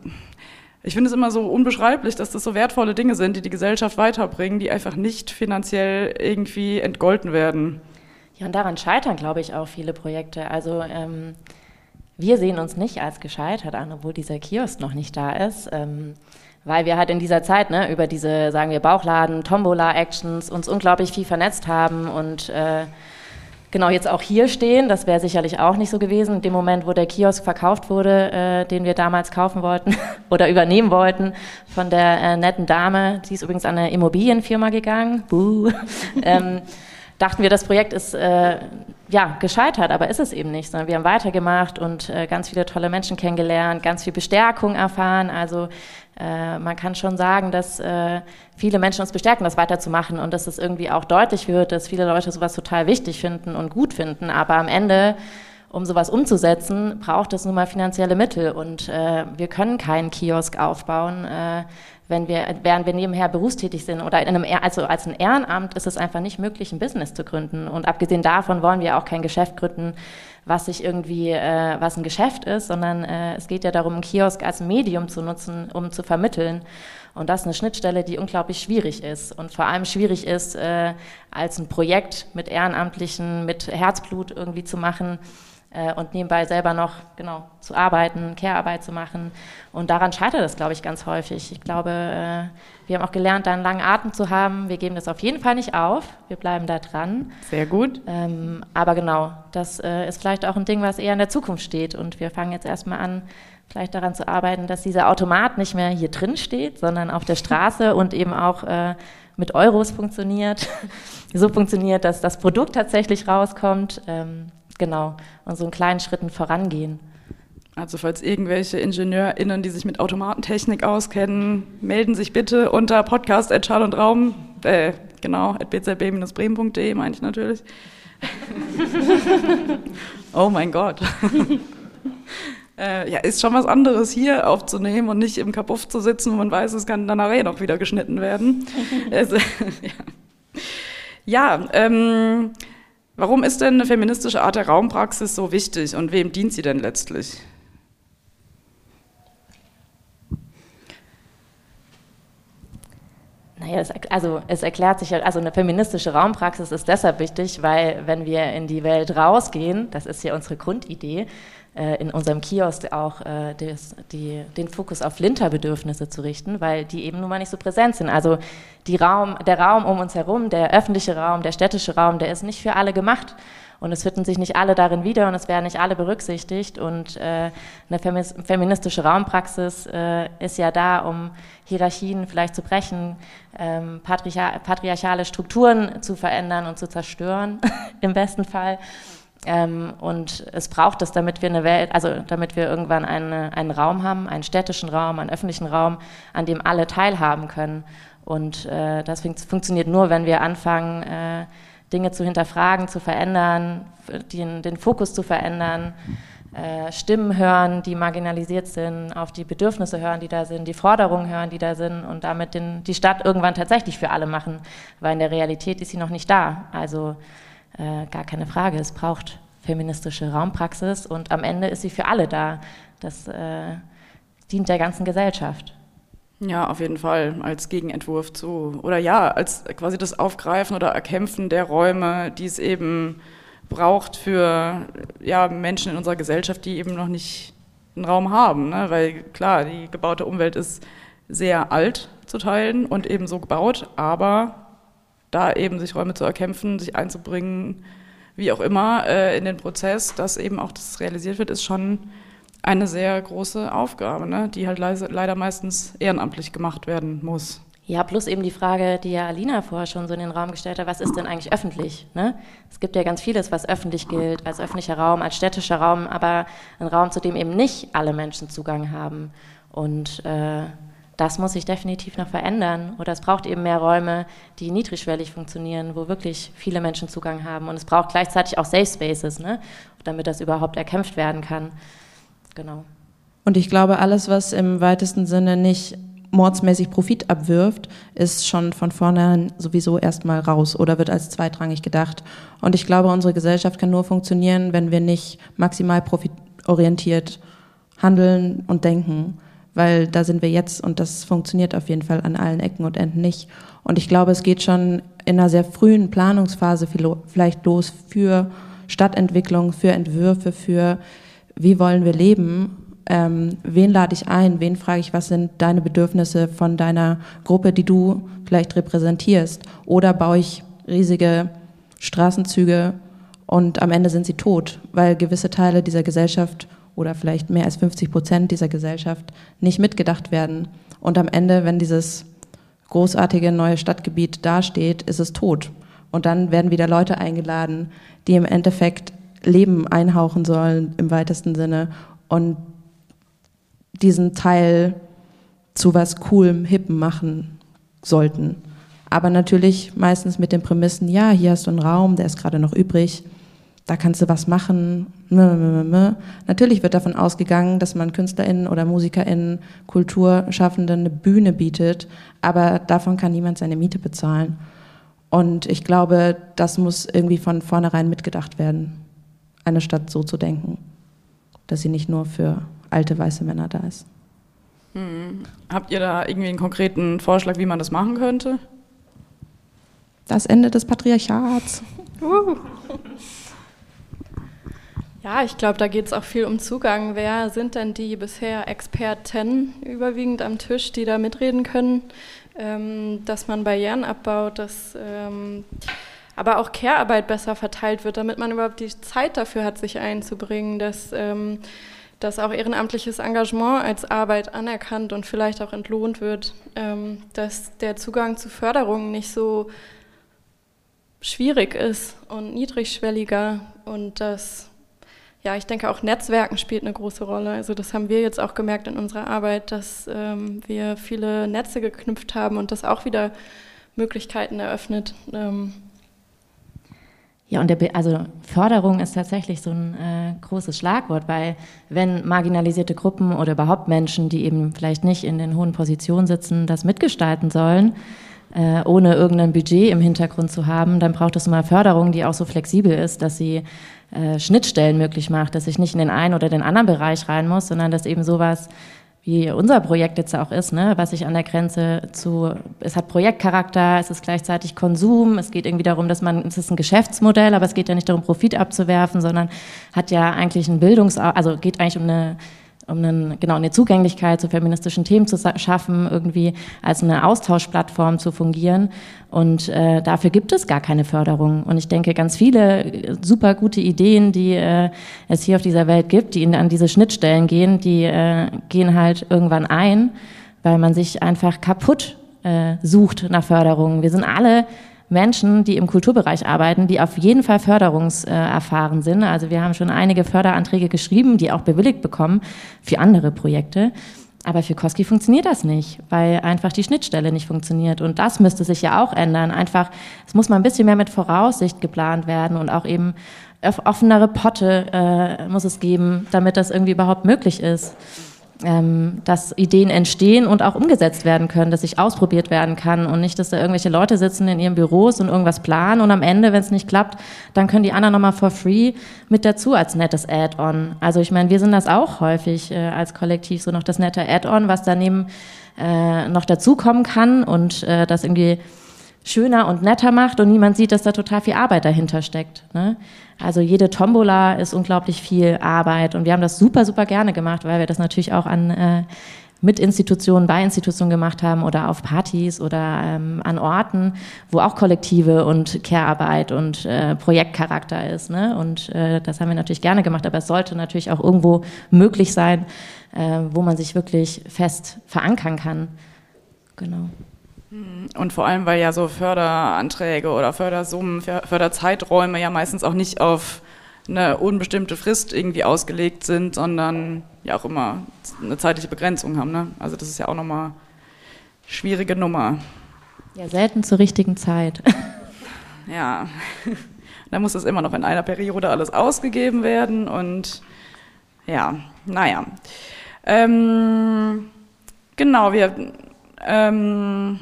ich finde es immer so unbeschreiblich, dass das so wertvolle Dinge sind, die die Gesellschaft weiterbringen, die einfach nicht finanziell irgendwie entgolten werden. Ja, und daran scheitern, glaube ich, auch viele Projekte. Also ähm, wir sehen uns nicht als gescheitert an, obwohl dieser Kiosk noch nicht da ist. Ähm, weil wir halt in dieser Zeit ne, über diese, sagen wir, Bauchladen, Tombola-Actions uns unglaublich viel vernetzt haben und äh, genau jetzt auch hier stehen. Das wäre sicherlich auch nicht so gewesen. In dem Moment, wo der Kiosk verkauft wurde, äh, den wir damals kaufen wollten oder übernehmen wollten von der äh, netten Dame, die ist übrigens an eine Immobilienfirma gegangen. Buh. ähm, dachten wir, das Projekt ist äh, ja, gescheitert, aber ist es eben nicht, sondern wir haben weitergemacht und äh, ganz viele tolle Menschen kennengelernt, ganz viel Bestärkung erfahren. Also äh, man kann schon sagen, dass äh, viele Menschen uns bestärken, das weiterzumachen und dass es irgendwie auch deutlich wird, dass viele Leute sowas total wichtig finden und gut finden. Aber am Ende, um sowas umzusetzen, braucht es nun mal finanzielle Mittel und äh, wir können keinen Kiosk aufbauen äh, wenn wir, während wir nebenher berufstätig sind oder in einem, also als ein Ehrenamt ist es einfach nicht möglich, ein Business zu gründen. Und abgesehen davon wollen wir auch kein Geschäft gründen, was sich irgendwie, äh, was ein Geschäft ist, sondern äh, es geht ja darum, einen Kiosk als Medium zu nutzen, um zu vermitteln. Und das ist eine Schnittstelle, die unglaublich schwierig ist und vor allem schwierig ist, äh, als ein Projekt mit Ehrenamtlichen, mit Herzblut irgendwie zu machen äh, und nebenbei selber noch genau zu arbeiten, Care-Arbeit zu machen. Und daran scheitert es, glaube ich, ganz häufig. Ich glaube, äh, wir haben auch gelernt, da einen langen Atem zu haben. Wir geben das auf jeden Fall nicht auf. Wir bleiben da dran. Sehr gut. Ähm, aber genau, das äh, ist vielleicht auch ein Ding, was eher in der Zukunft steht. Und wir fangen jetzt erstmal an, vielleicht daran zu arbeiten, dass dieser Automat nicht mehr hier drin steht, sondern auf der Straße und eben auch äh, mit Euros funktioniert. so funktioniert, dass das Produkt tatsächlich rauskommt. Ähm, Genau, und so in kleinen Schritten vorangehen. Also falls irgendwelche IngenieurInnen, die sich mit Automatentechnik auskennen, melden sich bitte unter podcast at und Raum, äh, genau, at bzb-bremen.de meine ich natürlich. oh mein Gott. äh, ja, ist schon was anderes hier aufzunehmen und nicht im Kapuff zu sitzen, wo man weiß, es kann dann nachher noch wieder geschnitten werden. also, ja, ja ähm, Warum ist denn eine feministische Art der Raumpraxis so wichtig und wem dient sie denn letztlich? Naja, es, also es erklärt sich, also eine feministische Raumpraxis ist deshalb wichtig, weil wenn wir in die Welt rausgehen, das ist ja unsere Grundidee, in unserem Kiosk auch äh, des, die, den Fokus auf Linterbedürfnisse zu richten, weil die eben nun mal nicht so präsent sind. Also Raum, der Raum um uns herum, der öffentliche Raum, der städtische Raum, der ist nicht für alle gemacht. Und es finden sich nicht alle darin wieder und es werden nicht alle berücksichtigt. Und äh, eine feministische Raumpraxis äh, ist ja da, um Hierarchien vielleicht zu brechen, ähm, patriarchale Strukturen zu verändern und zu zerstören, im besten Fall. Ähm, und es braucht es, damit wir eine Welt, also damit wir irgendwann eine, einen Raum haben, einen städtischen Raum, einen öffentlichen Raum, an dem alle teilhaben können. Und äh, das fun funktioniert nur, wenn wir anfangen, äh, Dinge zu hinterfragen, zu verändern, den, den Fokus zu verändern, äh, Stimmen hören, die marginalisiert sind, auf die Bedürfnisse hören, die da sind, die Forderungen hören, die da sind und damit den, die Stadt irgendwann tatsächlich für alle machen, weil in der Realität ist sie noch nicht da. Also äh, gar keine Frage. Es braucht feministische Raumpraxis und am Ende ist sie für alle da. Das äh, dient der ganzen Gesellschaft. Ja, auf jeden Fall als Gegenentwurf zu, oder ja, als quasi das Aufgreifen oder Erkämpfen der Räume, die es eben braucht für ja, Menschen in unserer Gesellschaft, die eben noch nicht einen Raum haben. Ne? Weil klar, die gebaute Umwelt ist sehr alt zu teilen und eben so gebaut, aber da eben sich Räume zu erkämpfen, sich einzubringen, wie auch immer, äh, in den Prozess, dass eben auch das realisiert wird, ist schon eine sehr große Aufgabe, ne? die halt leider meistens ehrenamtlich gemacht werden muss. Ja, plus eben die Frage, die ja Alina vorher schon so in den Raum gestellt hat, was ist denn eigentlich öffentlich? Ne? Es gibt ja ganz vieles, was öffentlich gilt, als öffentlicher Raum, als städtischer Raum, aber ein Raum, zu dem eben nicht alle Menschen Zugang haben. Und äh, das muss sich definitiv noch verändern. Oder es braucht eben mehr Räume, die niedrigschwellig funktionieren, wo wirklich viele Menschen Zugang haben. Und es braucht gleichzeitig auch Safe Spaces, ne? damit das überhaupt erkämpft werden kann. Genau. Und ich glaube, alles, was im weitesten Sinne nicht mordsmäßig Profit abwirft, ist schon von vornherein sowieso erstmal raus oder wird als zweitrangig gedacht. Und ich glaube, unsere Gesellschaft kann nur funktionieren, wenn wir nicht maximal profitorientiert handeln und denken, weil da sind wir jetzt und das funktioniert auf jeden Fall an allen Ecken und Enden nicht. Und ich glaube, es geht schon in einer sehr frühen Planungsphase vielleicht los für Stadtentwicklung, für Entwürfe, für wie wollen wir leben ähm, wen lade ich ein, wen frage ich, was sind deine Bedürfnisse von deiner Gruppe, die du vielleicht repräsentierst. Oder baue ich riesige Straßenzüge und am Ende sind sie tot, weil gewisse Teile dieser Gesellschaft oder vielleicht mehr als 50 Prozent dieser Gesellschaft nicht mitgedacht werden. Und am Ende, wenn dieses großartige neue Stadtgebiet dasteht, ist es tot. Und dann werden wieder Leute eingeladen, die im Endeffekt Leben einhauchen sollen im weitesten Sinne. Und diesen Teil zu was Coolem, Hippen machen sollten. Aber natürlich meistens mit den Prämissen, ja, hier hast du einen Raum, der ist gerade noch übrig, da kannst du was machen. Natürlich wird davon ausgegangen, dass man KünstlerInnen oder MusikerInnen, Kulturschaffenden eine Bühne bietet, aber davon kann niemand seine Miete bezahlen. Und ich glaube, das muss irgendwie von vornherein mitgedacht werden, eine Stadt so zu denken, dass sie nicht nur für alte weiße Männer da ist. Hm. Habt ihr da irgendwie einen konkreten Vorschlag, wie man das machen könnte? Das Ende des Patriarchats. Uh. Ja, ich glaube, da geht es auch viel um Zugang. Wer sind denn die bisher Experten überwiegend am Tisch, die da mitreden können, ähm, dass man Barrieren abbaut, dass ähm, aber auch Care-Arbeit besser verteilt wird, damit man überhaupt die Zeit dafür hat, sich einzubringen, dass ähm, dass auch ehrenamtliches Engagement als Arbeit anerkannt und vielleicht auch entlohnt wird, ähm, dass der Zugang zu Förderungen nicht so schwierig ist und niedrigschwelliger und dass, ja, ich denke auch Netzwerken spielt eine große Rolle. Also das haben wir jetzt auch gemerkt in unserer Arbeit, dass ähm, wir viele Netze geknüpft haben und das auch wieder Möglichkeiten eröffnet. Ähm, ja, und der, also Förderung ist tatsächlich so ein äh, großes Schlagwort, weil wenn marginalisierte Gruppen oder überhaupt Menschen, die eben vielleicht nicht in den hohen Positionen sitzen, das mitgestalten sollen, äh, ohne irgendein Budget im Hintergrund zu haben, dann braucht es mal Förderung, die auch so flexibel ist, dass sie äh, Schnittstellen möglich macht, dass ich nicht in den einen oder den anderen Bereich rein muss, sondern dass eben sowas wie unser Projekt jetzt auch ist, ne, was sich an der Grenze zu, es hat Projektcharakter, es ist gleichzeitig Konsum, es geht irgendwie darum, dass man, es ist ein Geschäftsmodell, aber es geht ja nicht darum, Profit abzuwerfen, sondern hat ja eigentlich ein Bildungs, also geht eigentlich um eine um einen, genau, eine Zugänglichkeit zu feministischen Themen zu schaffen, irgendwie als eine Austauschplattform zu fungieren. Und äh, dafür gibt es gar keine Förderung. Und ich denke, ganz viele äh, super gute Ideen, die äh, es hier auf dieser Welt gibt, die an diese Schnittstellen gehen, die äh, gehen halt irgendwann ein, weil man sich einfach kaputt äh, sucht nach Förderung. Wir sind alle Menschen, die im Kulturbereich arbeiten, die auf jeden Fall förderungserfahren sind. Also wir haben schon einige Förderanträge geschrieben, die auch bewilligt bekommen für andere Projekte. Aber für Koski funktioniert das nicht, weil einfach die Schnittstelle nicht funktioniert. Und das müsste sich ja auch ändern. Einfach, es muss mal ein bisschen mehr mit Voraussicht geplant werden und auch eben offenere Potte äh, muss es geben, damit das irgendwie überhaupt möglich ist. Ähm, dass Ideen entstehen und auch umgesetzt werden können, dass sich ausprobiert werden kann und nicht, dass da irgendwelche Leute sitzen in ihren Büros und irgendwas planen und am Ende, wenn es nicht klappt, dann können die anderen nochmal for free mit dazu als nettes Add-on. Also ich meine, wir sind das auch häufig äh, als Kollektiv, so noch das nette Add-on, was daneben äh, noch dazukommen kann und äh, das irgendwie schöner und netter macht und niemand sieht, dass da total viel Arbeit dahinter steckt. Ne? Also jede Tombola ist unglaublich viel Arbeit und wir haben das super, super gerne gemacht, weil wir das natürlich auch an äh, mit Institutionen, bei Institutionen gemacht haben oder auf Partys oder ähm, an Orten, wo auch Kollektive und Care-Arbeit und äh, Projektcharakter ist. Ne? Und äh, das haben wir natürlich gerne gemacht, aber es sollte natürlich auch irgendwo möglich sein, äh, wo man sich wirklich fest verankern kann. Genau. Und vor allem, weil ja so Förderanträge oder Fördersummen, Förderzeiträume ja meistens auch nicht auf eine unbestimmte Frist irgendwie ausgelegt sind, sondern ja auch immer eine zeitliche Begrenzung haben. Ne? Also das ist ja auch nochmal schwierige Nummer. Ja, selten zur richtigen Zeit. ja, da muss es immer noch in einer Periode alles ausgegeben werden und ja, naja. Ähm, genau, wir ähm,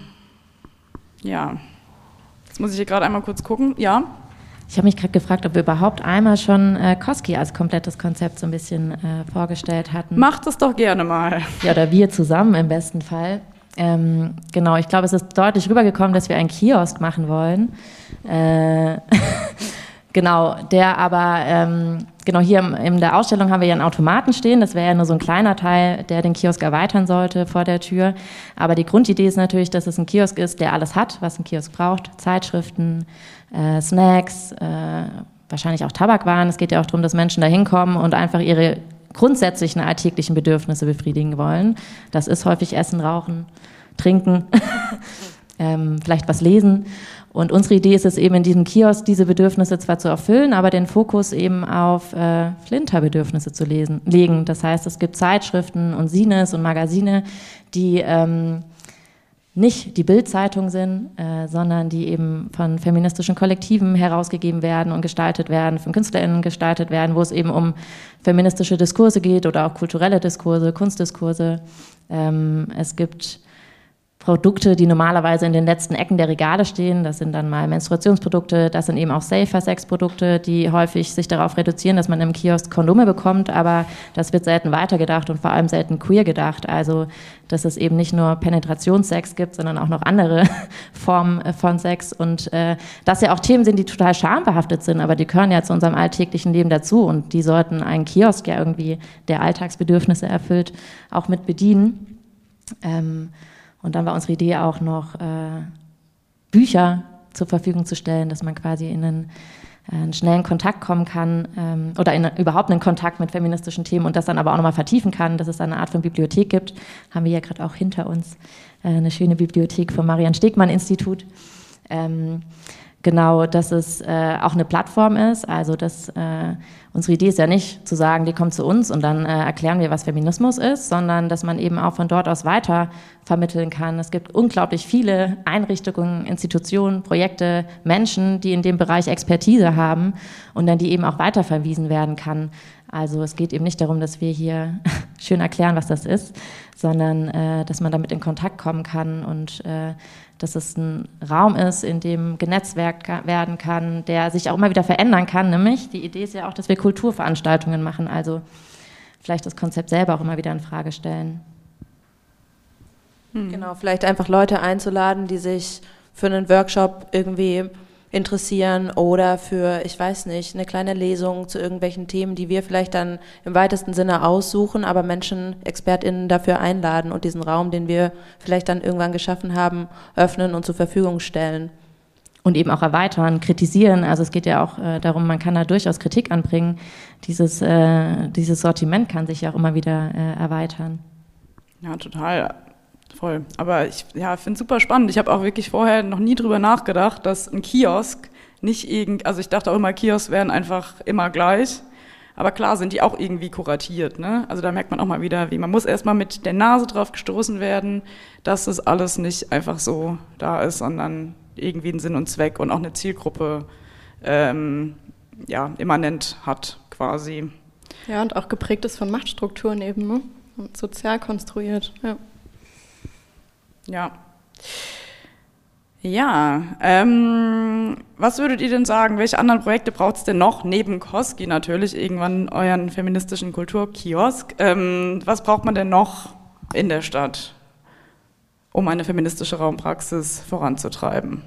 ja, jetzt muss ich hier gerade einmal kurz gucken. Ja. Ich habe mich gerade gefragt, ob wir überhaupt einmal schon äh, Koski als komplettes Konzept so ein bisschen äh, vorgestellt hatten. Macht es doch gerne mal. Ja, oder wir zusammen im besten Fall. Ähm, genau, ich glaube, es ist deutlich rübergekommen, dass wir einen Kiosk machen wollen. Äh, genau, der aber ähm, Genau, hier in der Ausstellung haben wir ja einen Automaten stehen. Das wäre ja nur so ein kleiner Teil, der den Kiosk erweitern sollte vor der Tür. Aber die Grundidee ist natürlich, dass es ein Kiosk ist, der alles hat, was ein Kiosk braucht. Zeitschriften, äh, Snacks, äh, wahrscheinlich auch Tabakwaren. Es geht ja auch darum, dass Menschen da hinkommen und einfach ihre grundsätzlichen alltäglichen Bedürfnisse befriedigen wollen. Das ist häufig Essen, Rauchen, Trinken, ähm, vielleicht was lesen. Und unsere Idee ist es eben in diesem Kiosk, diese Bedürfnisse zwar zu erfüllen, aber den Fokus eben auf äh, Flinterbedürfnisse zu lesen, legen. Das heißt, es gibt Zeitschriften und Sines und Magazine, die ähm, nicht die Bildzeitung sind, äh, sondern die eben von feministischen Kollektiven herausgegeben werden und gestaltet werden, von KünstlerInnen gestaltet werden, wo es eben um feministische Diskurse geht oder auch kulturelle Diskurse, Kunstdiskurse. Ähm, es gibt Produkte, die normalerweise in den letzten Ecken der Regale stehen. Das sind dann mal Menstruationsprodukte, das sind eben auch Safer-Sex-Produkte, die häufig sich darauf reduzieren, dass man im Kiosk Kondome bekommt, aber das wird selten weitergedacht und vor allem selten queer gedacht. Also, dass es eben nicht nur Penetrationssex gibt, sondern auch noch andere Formen von Sex und äh, dass ja auch Themen sind, die total schambehaftet sind, aber die gehören ja zu unserem alltäglichen Leben dazu und die sollten einen Kiosk ja irgendwie, der Alltagsbedürfnisse erfüllt, auch mit bedienen. Ähm, und dann war unsere Idee auch noch, äh, Bücher zur Verfügung zu stellen, dass man quasi in einen, äh, einen schnellen Kontakt kommen kann ähm, oder in, überhaupt einen Kontakt mit feministischen Themen und das dann aber auch nochmal vertiefen kann, dass es eine Art von Bibliothek gibt. Haben wir ja gerade auch hinter uns äh, eine schöne Bibliothek vom Marian Stegmann Institut. Ähm, genau, dass es äh, auch eine Plattform ist. Also dass äh, unsere Idee ist ja nicht zu sagen, die kommt zu uns und dann äh, erklären wir, was Feminismus ist, sondern dass man eben auch von dort aus weiter vermitteln kann. Es gibt unglaublich viele Einrichtungen, Institutionen, Projekte, Menschen, die in dem Bereich Expertise haben und dann die eben auch weiterverwiesen werden kann. Also es geht eben nicht darum, dass wir hier schön erklären, was das ist, sondern äh, dass man damit in Kontakt kommen kann und äh, dass es ein Raum ist, in dem genetzwerkt werden kann, der sich auch immer wieder verändern kann. Nämlich, die Idee ist ja auch, dass wir Kulturveranstaltungen machen, also vielleicht das Konzept selber auch immer wieder in Frage stellen. Hm. Genau, vielleicht einfach Leute einzuladen, die sich für einen Workshop irgendwie interessieren oder für, ich weiß nicht, eine kleine Lesung zu irgendwelchen Themen, die wir vielleicht dann im weitesten Sinne aussuchen, aber Menschen, ExpertInnen dafür einladen und diesen Raum, den wir vielleicht dann irgendwann geschaffen haben, öffnen und zur Verfügung stellen. Und eben auch erweitern, kritisieren. Also es geht ja auch äh, darum, man kann da durchaus Kritik anbringen. Dieses, äh, dieses Sortiment kann sich ja auch immer wieder äh, erweitern. Ja, total. Voll. Aber ich ja, finde es super spannend. Ich habe auch wirklich vorher noch nie drüber nachgedacht, dass ein Kiosk nicht irgend, also ich dachte auch immer, Kiosks wären einfach immer gleich. Aber klar sind die auch irgendwie kuratiert. Ne? Also da merkt man auch mal wieder, wie man muss erstmal mit der Nase drauf gestoßen werden, dass das alles nicht einfach so da ist, sondern irgendwie einen Sinn und Zweck und auch eine Zielgruppe ähm, ja, immanent hat quasi. Ja, und auch geprägt ist von Machtstrukturen eben. Ne? und sozial konstruiert. Ja. Ja. Ja, ähm, was würdet ihr denn sagen? Welche anderen Projekte braucht es denn noch? Neben Koski natürlich, irgendwann euren feministischen Kulturkiosk. Ähm, was braucht man denn noch in der Stadt, um eine feministische Raumpraxis voranzutreiben?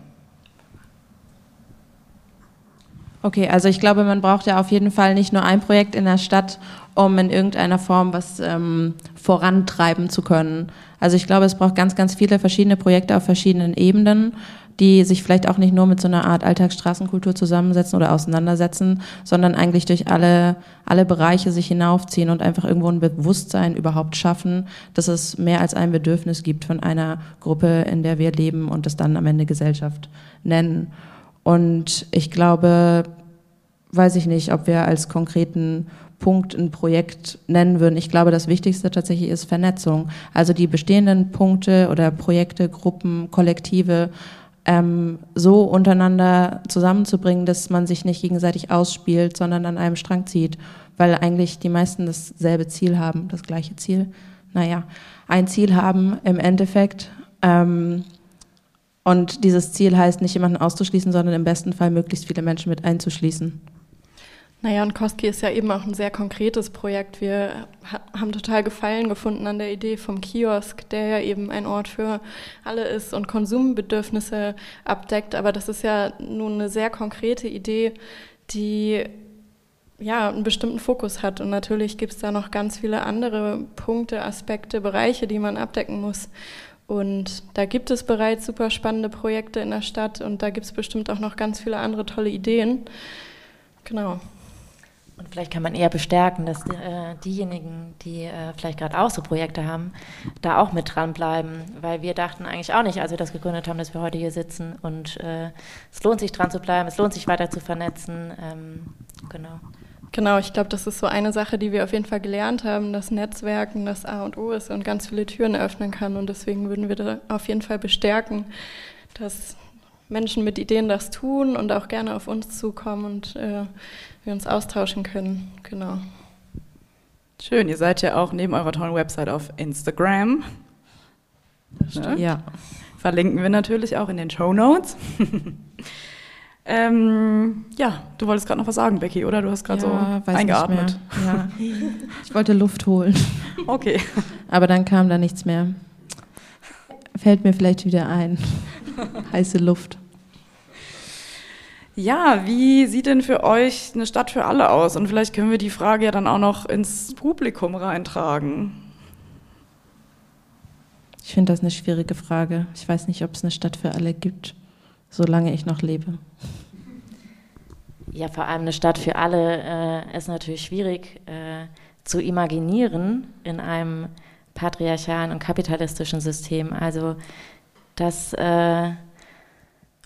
Okay, also ich glaube, man braucht ja auf jeden Fall nicht nur ein Projekt in der Stadt, um in irgendeiner Form was ähm, vorantreiben zu können. Also ich glaube, es braucht ganz, ganz viele verschiedene Projekte auf verschiedenen Ebenen, die sich vielleicht auch nicht nur mit so einer Art Alltagsstraßenkultur zusammensetzen oder auseinandersetzen, sondern eigentlich durch alle, alle Bereiche sich hinaufziehen und einfach irgendwo ein Bewusstsein überhaupt schaffen, dass es mehr als ein Bedürfnis gibt von einer Gruppe, in der wir leben und das dann am Ende Gesellschaft nennen. Und ich glaube, weiß ich nicht, ob wir als konkreten Punkt ein Projekt nennen würden. Ich glaube, das Wichtigste tatsächlich ist Vernetzung. Also die bestehenden Punkte oder Projekte, Gruppen, Kollektive ähm, so untereinander zusammenzubringen, dass man sich nicht gegenseitig ausspielt, sondern an einem Strang zieht, weil eigentlich die meisten dasselbe Ziel haben, das gleiche Ziel. Naja, ein Ziel haben im Endeffekt. Ähm, und dieses Ziel heißt nicht jemanden auszuschließen, sondern im besten Fall möglichst viele Menschen mit einzuschließen. Naja, und Koski ist ja eben auch ein sehr konkretes Projekt. Wir haben total Gefallen gefunden an der Idee vom Kiosk, der ja eben ein Ort für alle ist und Konsumbedürfnisse abdeckt. Aber das ist ja nun eine sehr konkrete Idee, die ja, einen bestimmten Fokus hat. Und natürlich gibt es da noch ganz viele andere Punkte, Aspekte, Bereiche, die man abdecken muss. Und da gibt es bereits super spannende Projekte in der Stadt und da gibt es bestimmt auch noch ganz viele andere tolle Ideen. Genau. Und vielleicht kann man eher bestärken, dass äh, diejenigen, die äh, vielleicht gerade auch so Projekte haben, da auch mit dranbleiben. Weil wir dachten eigentlich auch nicht, als wir das gegründet haben, dass wir heute hier sitzen. Und äh, es lohnt sich dran zu bleiben, es lohnt sich weiter zu vernetzen. Ähm, genau. Genau, ich glaube, das ist so eine Sache, die wir auf jeden Fall gelernt haben, dass Netzwerken das A und O ist und ganz viele Türen öffnen kann. Und deswegen würden wir da auf jeden Fall bestärken, dass Menschen mit Ideen das tun und auch gerne auf uns zukommen und äh, wir uns austauschen können. Genau. Schön, ihr seid ja auch neben eurer tollen Website auf Instagram. Ne? Ja. Verlinken wir natürlich auch in den Show Notes. Ähm, ja, du wolltest gerade noch was sagen, Becky, oder? Du hast gerade ja, so eingeatmet. Ja. Ich wollte Luft holen. Okay. Aber dann kam da nichts mehr. Fällt mir vielleicht wieder ein. Heiße Luft. Ja, wie sieht denn für euch eine Stadt für alle aus? Und vielleicht können wir die Frage ja dann auch noch ins Publikum reintragen. Ich finde das eine schwierige Frage. Ich weiß nicht, ob es eine Stadt für alle gibt solange ich noch lebe. Ja, vor allem eine Stadt für alle äh, ist natürlich schwierig äh, zu imaginieren in einem patriarchalen und kapitalistischen System. Also das äh,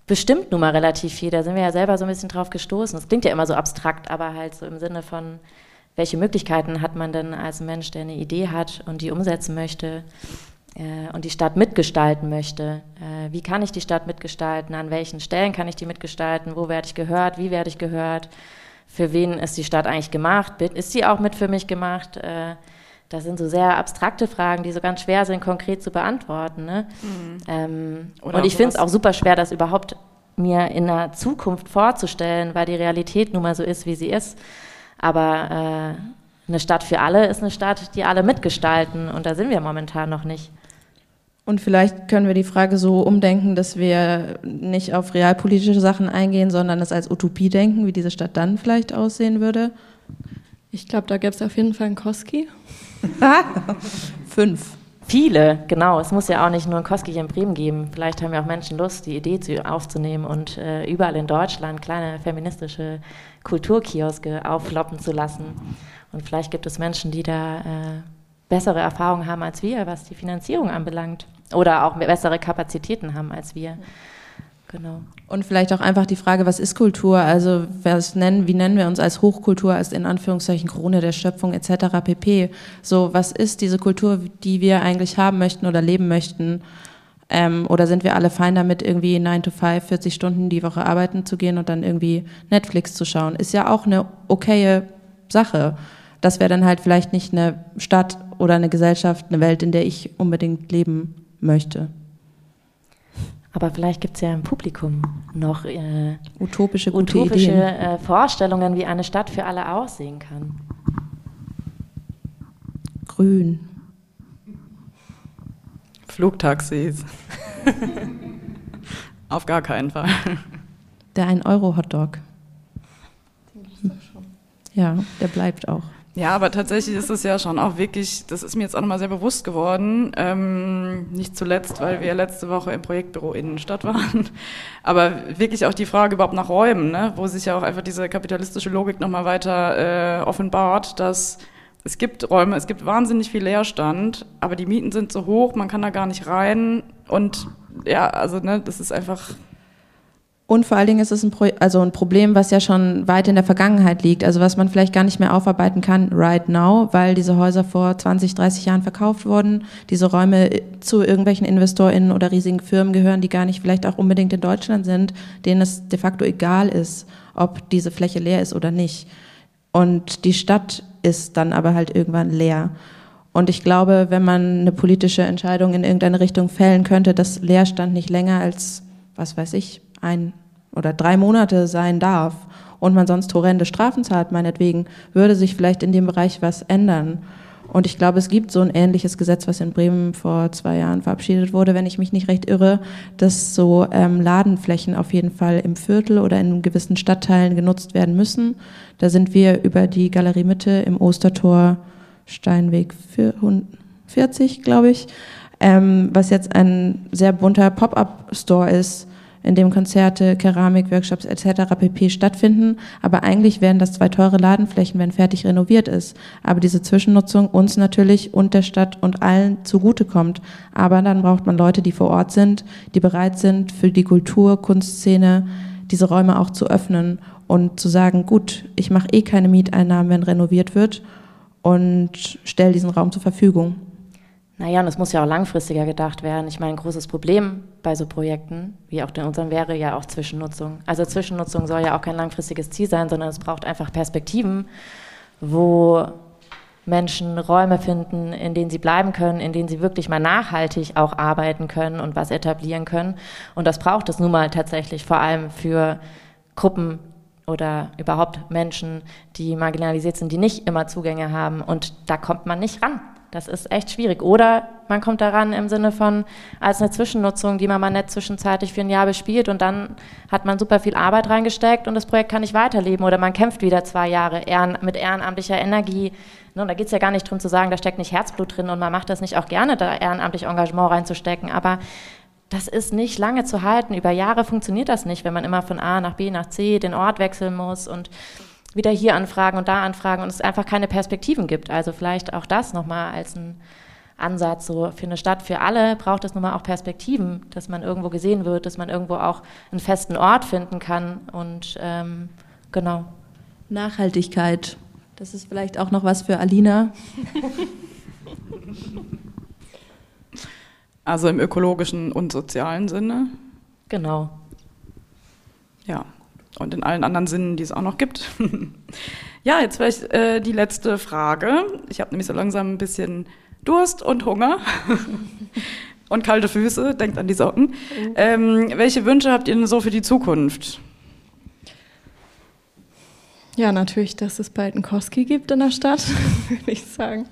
bestimmt nun mal relativ viel. Da sind wir ja selber so ein bisschen drauf gestoßen. Das klingt ja immer so abstrakt, aber halt so im Sinne von, welche Möglichkeiten hat man denn als Mensch, der eine Idee hat und die umsetzen möchte, äh, und die Stadt mitgestalten möchte. Äh, wie kann ich die Stadt mitgestalten? An welchen Stellen kann ich die mitgestalten? Wo werde ich gehört? Wie werde ich gehört? Für wen ist die Stadt eigentlich gemacht? Ist sie auch mit für mich gemacht? Äh, das sind so sehr abstrakte Fragen, die so ganz schwer sind, konkret zu beantworten. Ne? Mhm. Ähm, und ich finde es auch super schwer, das überhaupt mir in der Zukunft vorzustellen, weil die Realität nun mal so ist, wie sie ist. Aber äh, eine Stadt für alle ist eine Stadt, die alle mitgestalten und da sind wir momentan noch nicht. Und vielleicht können wir die Frage so umdenken, dass wir nicht auf realpolitische Sachen eingehen, sondern es als Utopie denken, wie diese Stadt dann vielleicht aussehen würde. Ich glaube, da gäbe es auf jeden Fall einen Koski. Fünf. Viele, genau. Es muss ja auch nicht nur einen Koski hier in Bremen geben. Vielleicht haben ja auch Menschen Lust, die Idee zu, aufzunehmen und äh, überall in Deutschland kleine feministische Kulturkioske aufloppen zu lassen. Und vielleicht gibt es Menschen, die da äh, bessere Erfahrungen haben als wir, was die Finanzierung anbelangt oder auch bessere Kapazitäten haben als wir. Genau. Und vielleicht auch einfach die Frage, was ist Kultur? Also was nennen, wie nennen wir uns als Hochkultur, als in Anführungszeichen Krone der Schöpfung etc. pp. So, was ist diese Kultur, die wir eigentlich haben möchten oder leben möchten? Ähm, oder sind wir alle fein damit, irgendwie 9 to 5, 40 Stunden die Woche arbeiten zu gehen und dann irgendwie Netflix zu schauen? Ist ja auch eine okaye Sache das wäre dann halt vielleicht nicht eine Stadt oder eine Gesellschaft, eine Welt, in der ich unbedingt leben möchte. Aber vielleicht gibt es ja im Publikum noch äh, utopische, gute utopische Ideen. Äh, Vorstellungen, wie eine Stadt für alle aussehen kann. Grün. Flugtaxis. Auf gar keinen Fall. Der 1-Euro-Hotdog. Ja, der bleibt auch. Ja, aber tatsächlich ist es ja schon auch wirklich, das ist mir jetzt auch nochmal sehr bewusst geworden, ähm, nicht zuletzt, weil wir letzte Woche im Projektbüro Innenstadt waren, aber wirklich auch die Frage überhaupt nach Räumen, ne, wo sich ja auch einfach diese kapitalistische Logik nochmal weiter äh, offenbart, dass es gibt Räume, es gibt wahnsinnig viel Leerstand, aber die Mieten sind so hoch, man kann da gar nicht rein. Und ja, also ne, das ist einfach und vor allen Dingen ist es ein, Pro also ein Problem, was ja schon weit in der Vergangenheit liegt, also was man vielleicht gar nicht mehr aufarbeiten kann right now, weil diese Häuser vor 20, 30 Jahren verkauft wurden, diese Räume zu irgendwelchen InvestorInnen oder riesigen Firmen gehören, die gar nicht vielleicht auch unbedingt in Deutschland sind, denen es de facto egal ist, ob diese Fläche leer ist oder nicht. Und die Stadt ist dann aber halt irgendwann leer. Und ich glaube, wenn man eine politische Entscheidung in irgendeine Richtung fällen könnte, dass Leerstand nicht länger als, was weiß ich, ein oder drei Monate sein darf und man sonst horrende Strafen zahlt, meinetwegen, würde sich vielleicht in dem Bereich was ändern. Und ich glaube, es gibt so ein ähnliches Gesetz, was in Bremen vor zwei Jahren verabschiedet wurde, wenn ich mich nicht recht irre, dass so ähm, Ladenflächen auf jeden Fall im Viertel oder in gewissen Stadtteilen genutzt werden müssen. Da sind wir über die Galerie Mitte im Ostertor Steinweg 40, glaube ich, ähm, was jetzt ein sehr bunter Pop-up-Store ist, in dem Konzerte, Keramik, Workshops etc. pp. stattfinden. Aber eigentlich wären das zwei teure Ladenflächen, wenn fertig renoviert ist. Aber diese Zwischennutzung uns natürlich und der Stadt und allen zugutekommt. Aber dann braucht man Leute, die vor Ort sind, die bereit sind, für die Kultur, Kunstszene diese Räume auch zu öffnen und zu sagen, gut, ich mache eh keine Mieteinnahmen, wenn renoviert wird und stelle diesen Raum zur Verfügung. Naja, und es muss ja auch langfristiger gedacht werden. Ich meine, ein großes Problem bei so Projekten, wie auch in unserem, wäre ja auch Zwischennutzung. Also Zwischennutzung soll ja auch kein langfristiges Ziel sein, sondern es braucht einfach Perspektiven, wo Menschen Räume finden, in denen sie bleiben können, in denen sie wirklich mal nachhaltig auch arbeiten können und was etablieren können. Und das braucht es nun mal tatsächlich vor allem für Gruppen oder überhaupt Menschen, die marginalisiert sind, die nicht immer Zugänge haben. Und da kommt man nicht ran. Das ist echt schwierig. Oder man kommt daran im Sinne von als eine Zwischennutzung, die man mal nicht zwischenzeitlich für ein Jahr bespielt und dann hat man super viel Arbeit reingesteckt und das Projekt kann nicht weiterleben oder man kämpft wieder zwei Jahre mit ehrenamtlicher Energie. Ne, da geht es ja gar nicht darum zu sagen, da steckt nicht Herzblut drin und man macht das nicht auch gerne, da ehrenamtlich Engagement reinzustecken, aber das ist nicht lange zu halten. Über Jahre funktioniert das nicht, wenn man immer von A nach B nach C den Ort wechseln muss und wieder hier anfragen und da anfragen und es einfach keine Perspektiven gibt. Also vielleicht auch das nochmal als ein Ansatz, so für eine Stadt für alle braucht es nochmal auch Perspektiven, dass man irgendwo gesehen wird, dass man irgendwo auch einen festen Ort finden kann und ähm, genau. Nachhaltigkeit, das ist vielleicht auch noch was für Alina. Also im ökologischen und sozialen Sinne. Genau. Ja und in allen anderen Sinnen, die es auch noch gibt. ja, jetzt vielleicht äh, die letzte Frage. Ich habe nämlich so langsam ein bisschen Durst und Hunger und kalte Füße. Denkt an die Socken. Mhm. Ähm, welche Wünsche habt ihr denn so für die Zukunft? Ja, natürlich, dass es bald einen Koski gibt in der Stadt, würde ich sagen.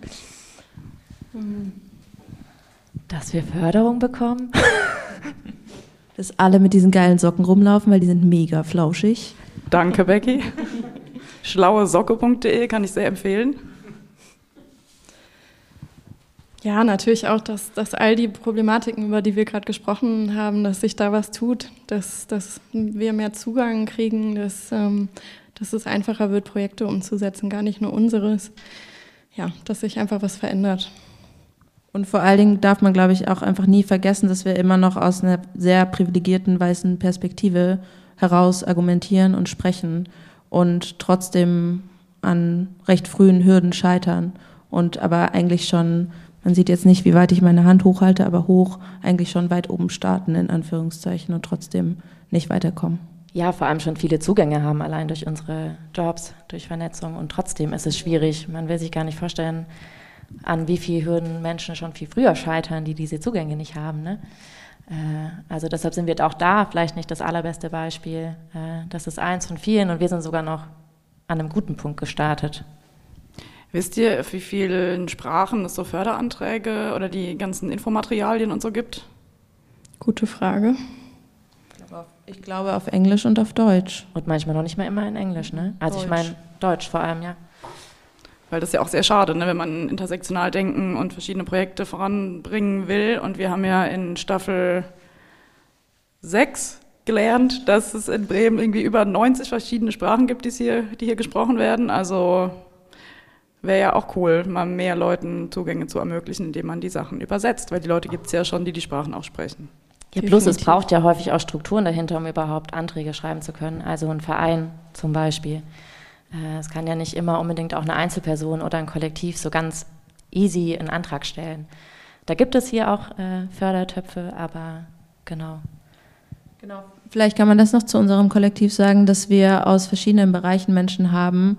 Dass wir Förderung bekommen. Dass alle mit diesen geilen Socken rumlaufen, weil die sind mega flauschig. Danke, Becky. Schlauesocke.de kann ich sehr empfehlen. Ja, natürlich auch, dass, dass all die Problematiken, über die wir gerade gesprochen haben, dass sich da was tut, dass, dass wir mehr Zugang kriegen, dass, ähm, dass es einfacher wird, Projekte umzusetzen, gar nicht nur unseres. Ja, dass sich einfach was verändert. Und vor allen Dingen darf man, glaube ich, auch einfach nie vergessen, dass wir immer noch aus einer sehr privilegierten weißen Perspektive heraus argumentieren und sprechen und trotzdem an recht frühen Hürden scheitern und aber eigentlich schon, man sieht jetzt nicht, wie weit ich meine Hand hochhalte, aber hoch eigentlich schon weit oben starten, in Anführungszeichen, und trotzdem nicht weiterkommen. ja, vor allem schon viele Zugänge haben, allein durch unsere Jobs, durch Vernetzung. Und trotzdem ist es schwierig. Man will sich gar nicht vorstellen, an wie vielen Hürden Menschen schon viel früher scheitern, die diese Zugänge nicht haben. Ne? Äh, also deshalb sind wir auch da vielleicht nicht das allerbeste Beispiel. Äh, das ist eins von vielen und wir sind sogar noch an einem guten Punkt gestartet. Wisst ihr, wie vielen Sprachen es so Förderanträge oder die ganzen Infomaterialien und so gibt? Gute Frage. Ich glaube auf Englisch und auf Deutsch. Und manchmal noch nicht mal immer in Englisch, ne? Also Deutsch. ich meine Deutsch vor allem, ja. Weil das ist ja auch sehr schade, ne, wenn man intersektional denken und verschiedene Projekte voranbringen will. Und wir haben ja in Staffel 6 gelernt, dass es in Bremen irgendwie über 90 verschiedene Sprachen gibt, die hier, die hier gesprochen werden. Also wäre ja auch cool, mal mehr Leuten Zugänge zu ermöglichen, indem man die Sachen übersetzt, weil die Leute gibt es ja schon, die die Sprachen auch sprechen. Ja, plus es braucht ja häufig auch Strukturen dahinter, um überhaupt Anträge schreiben zu können. Also ein Verein zum Beispiel. Äh, es kann ja nicht immer unbedingt auch eine Einzelperson oder ein Kollektiv so ganz easy einen Antrag stellen. Da gibt es hier auch äh, Fördertöpfe, aber genau. Genau. Vielleicht kann man das noch zu unserem Kollektiv sagen, dass wir aus verschiedenen Bereichen Menschen haben,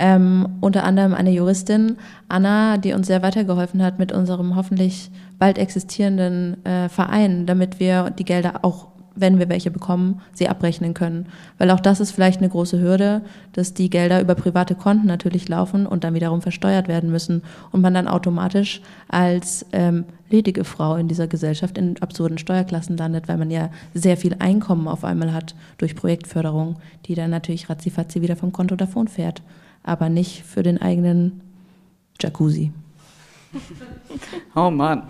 ähm, unter anderem eine Juristin, Anna, die uns sehr weitergeholfen hat mit unserem hoffentlich bald existierenden äh, Verein, damit wir die Gelder auch, wenn wir welche bekommen, sie abrechnen können. Weil auch das ist vielleicht eine große Hürde, dass die Gelder über private Konten natürlich laufen und dann wiederum versteuert werden müssen und man dann automatisch als ähm, ledige Frau in dieser Gesellschaft in absurden Steuerklassen landet, weil man ja sehr viel Einkommen auf einmal hat durch Projektförderung, die dann natürlich ratzifatzi wieder vom Konto davon fährt aber nicht für den eigenen Jacuzzi. Oh Mann.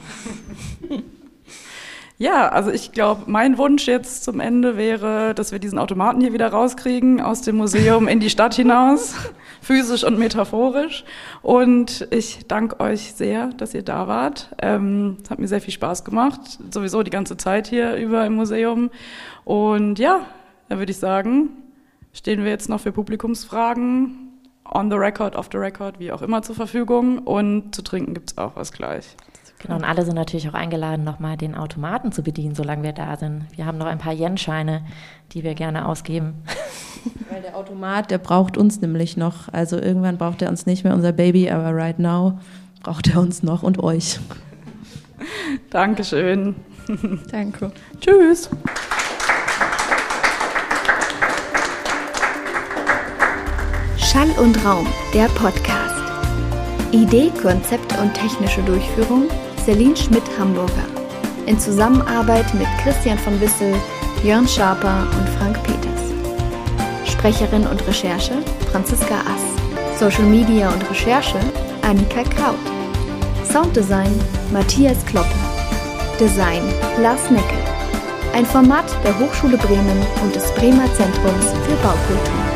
Ja, also ich glaube, mein Wunsch jetzt zum Ende wäre, dass wir diesen Automaten hier wieder rauskriegen aus dem Museum in die Stadt hinaus, physisch und metaphorisch. Und ich danke euch sehr, dass ihr da wart. Ähm, es hat mir sehr viel Spaß gemacht, sowieso die ganze Zeit hier über im Museum. Und ja, dann würde ich sagen, stehen wir jetzt noch für Publikumsfragen on the record, off the record, wie auch immer zur Verfügung. Und zu trinken gibt es auch was gleich. Genau, und alle sind natürlich auch eingeladen, nochmal den Automaten zu bedienen, solange wir da sind. Wir haben noch ein paar Yen-Scheine, die wir gerne ausgeben. Weil der Automat, der braucht uns nämlich noch. Also irgendwann braucht er uns nicht mehr, unser Baby, aber right now braucht er uns noch und euch. Dankeschön. Danke. Tschüss. Schall und Raum, der Podcast. Idee, Konzept und technische Durchführung Celine Schmidt-Hamburger. In Zusammenarbeit mit Christian von Wissel, Jörn Schaper und Frank Peters. Sprecherin und Recherche Franziska Ass. Social Media und Recherche Annika Kraut. Sounddesign Matthias Kloppe. Design Lars Neckel. Ein Format der Hochschule Bremen und des Bremer Zentrums für Baukultur.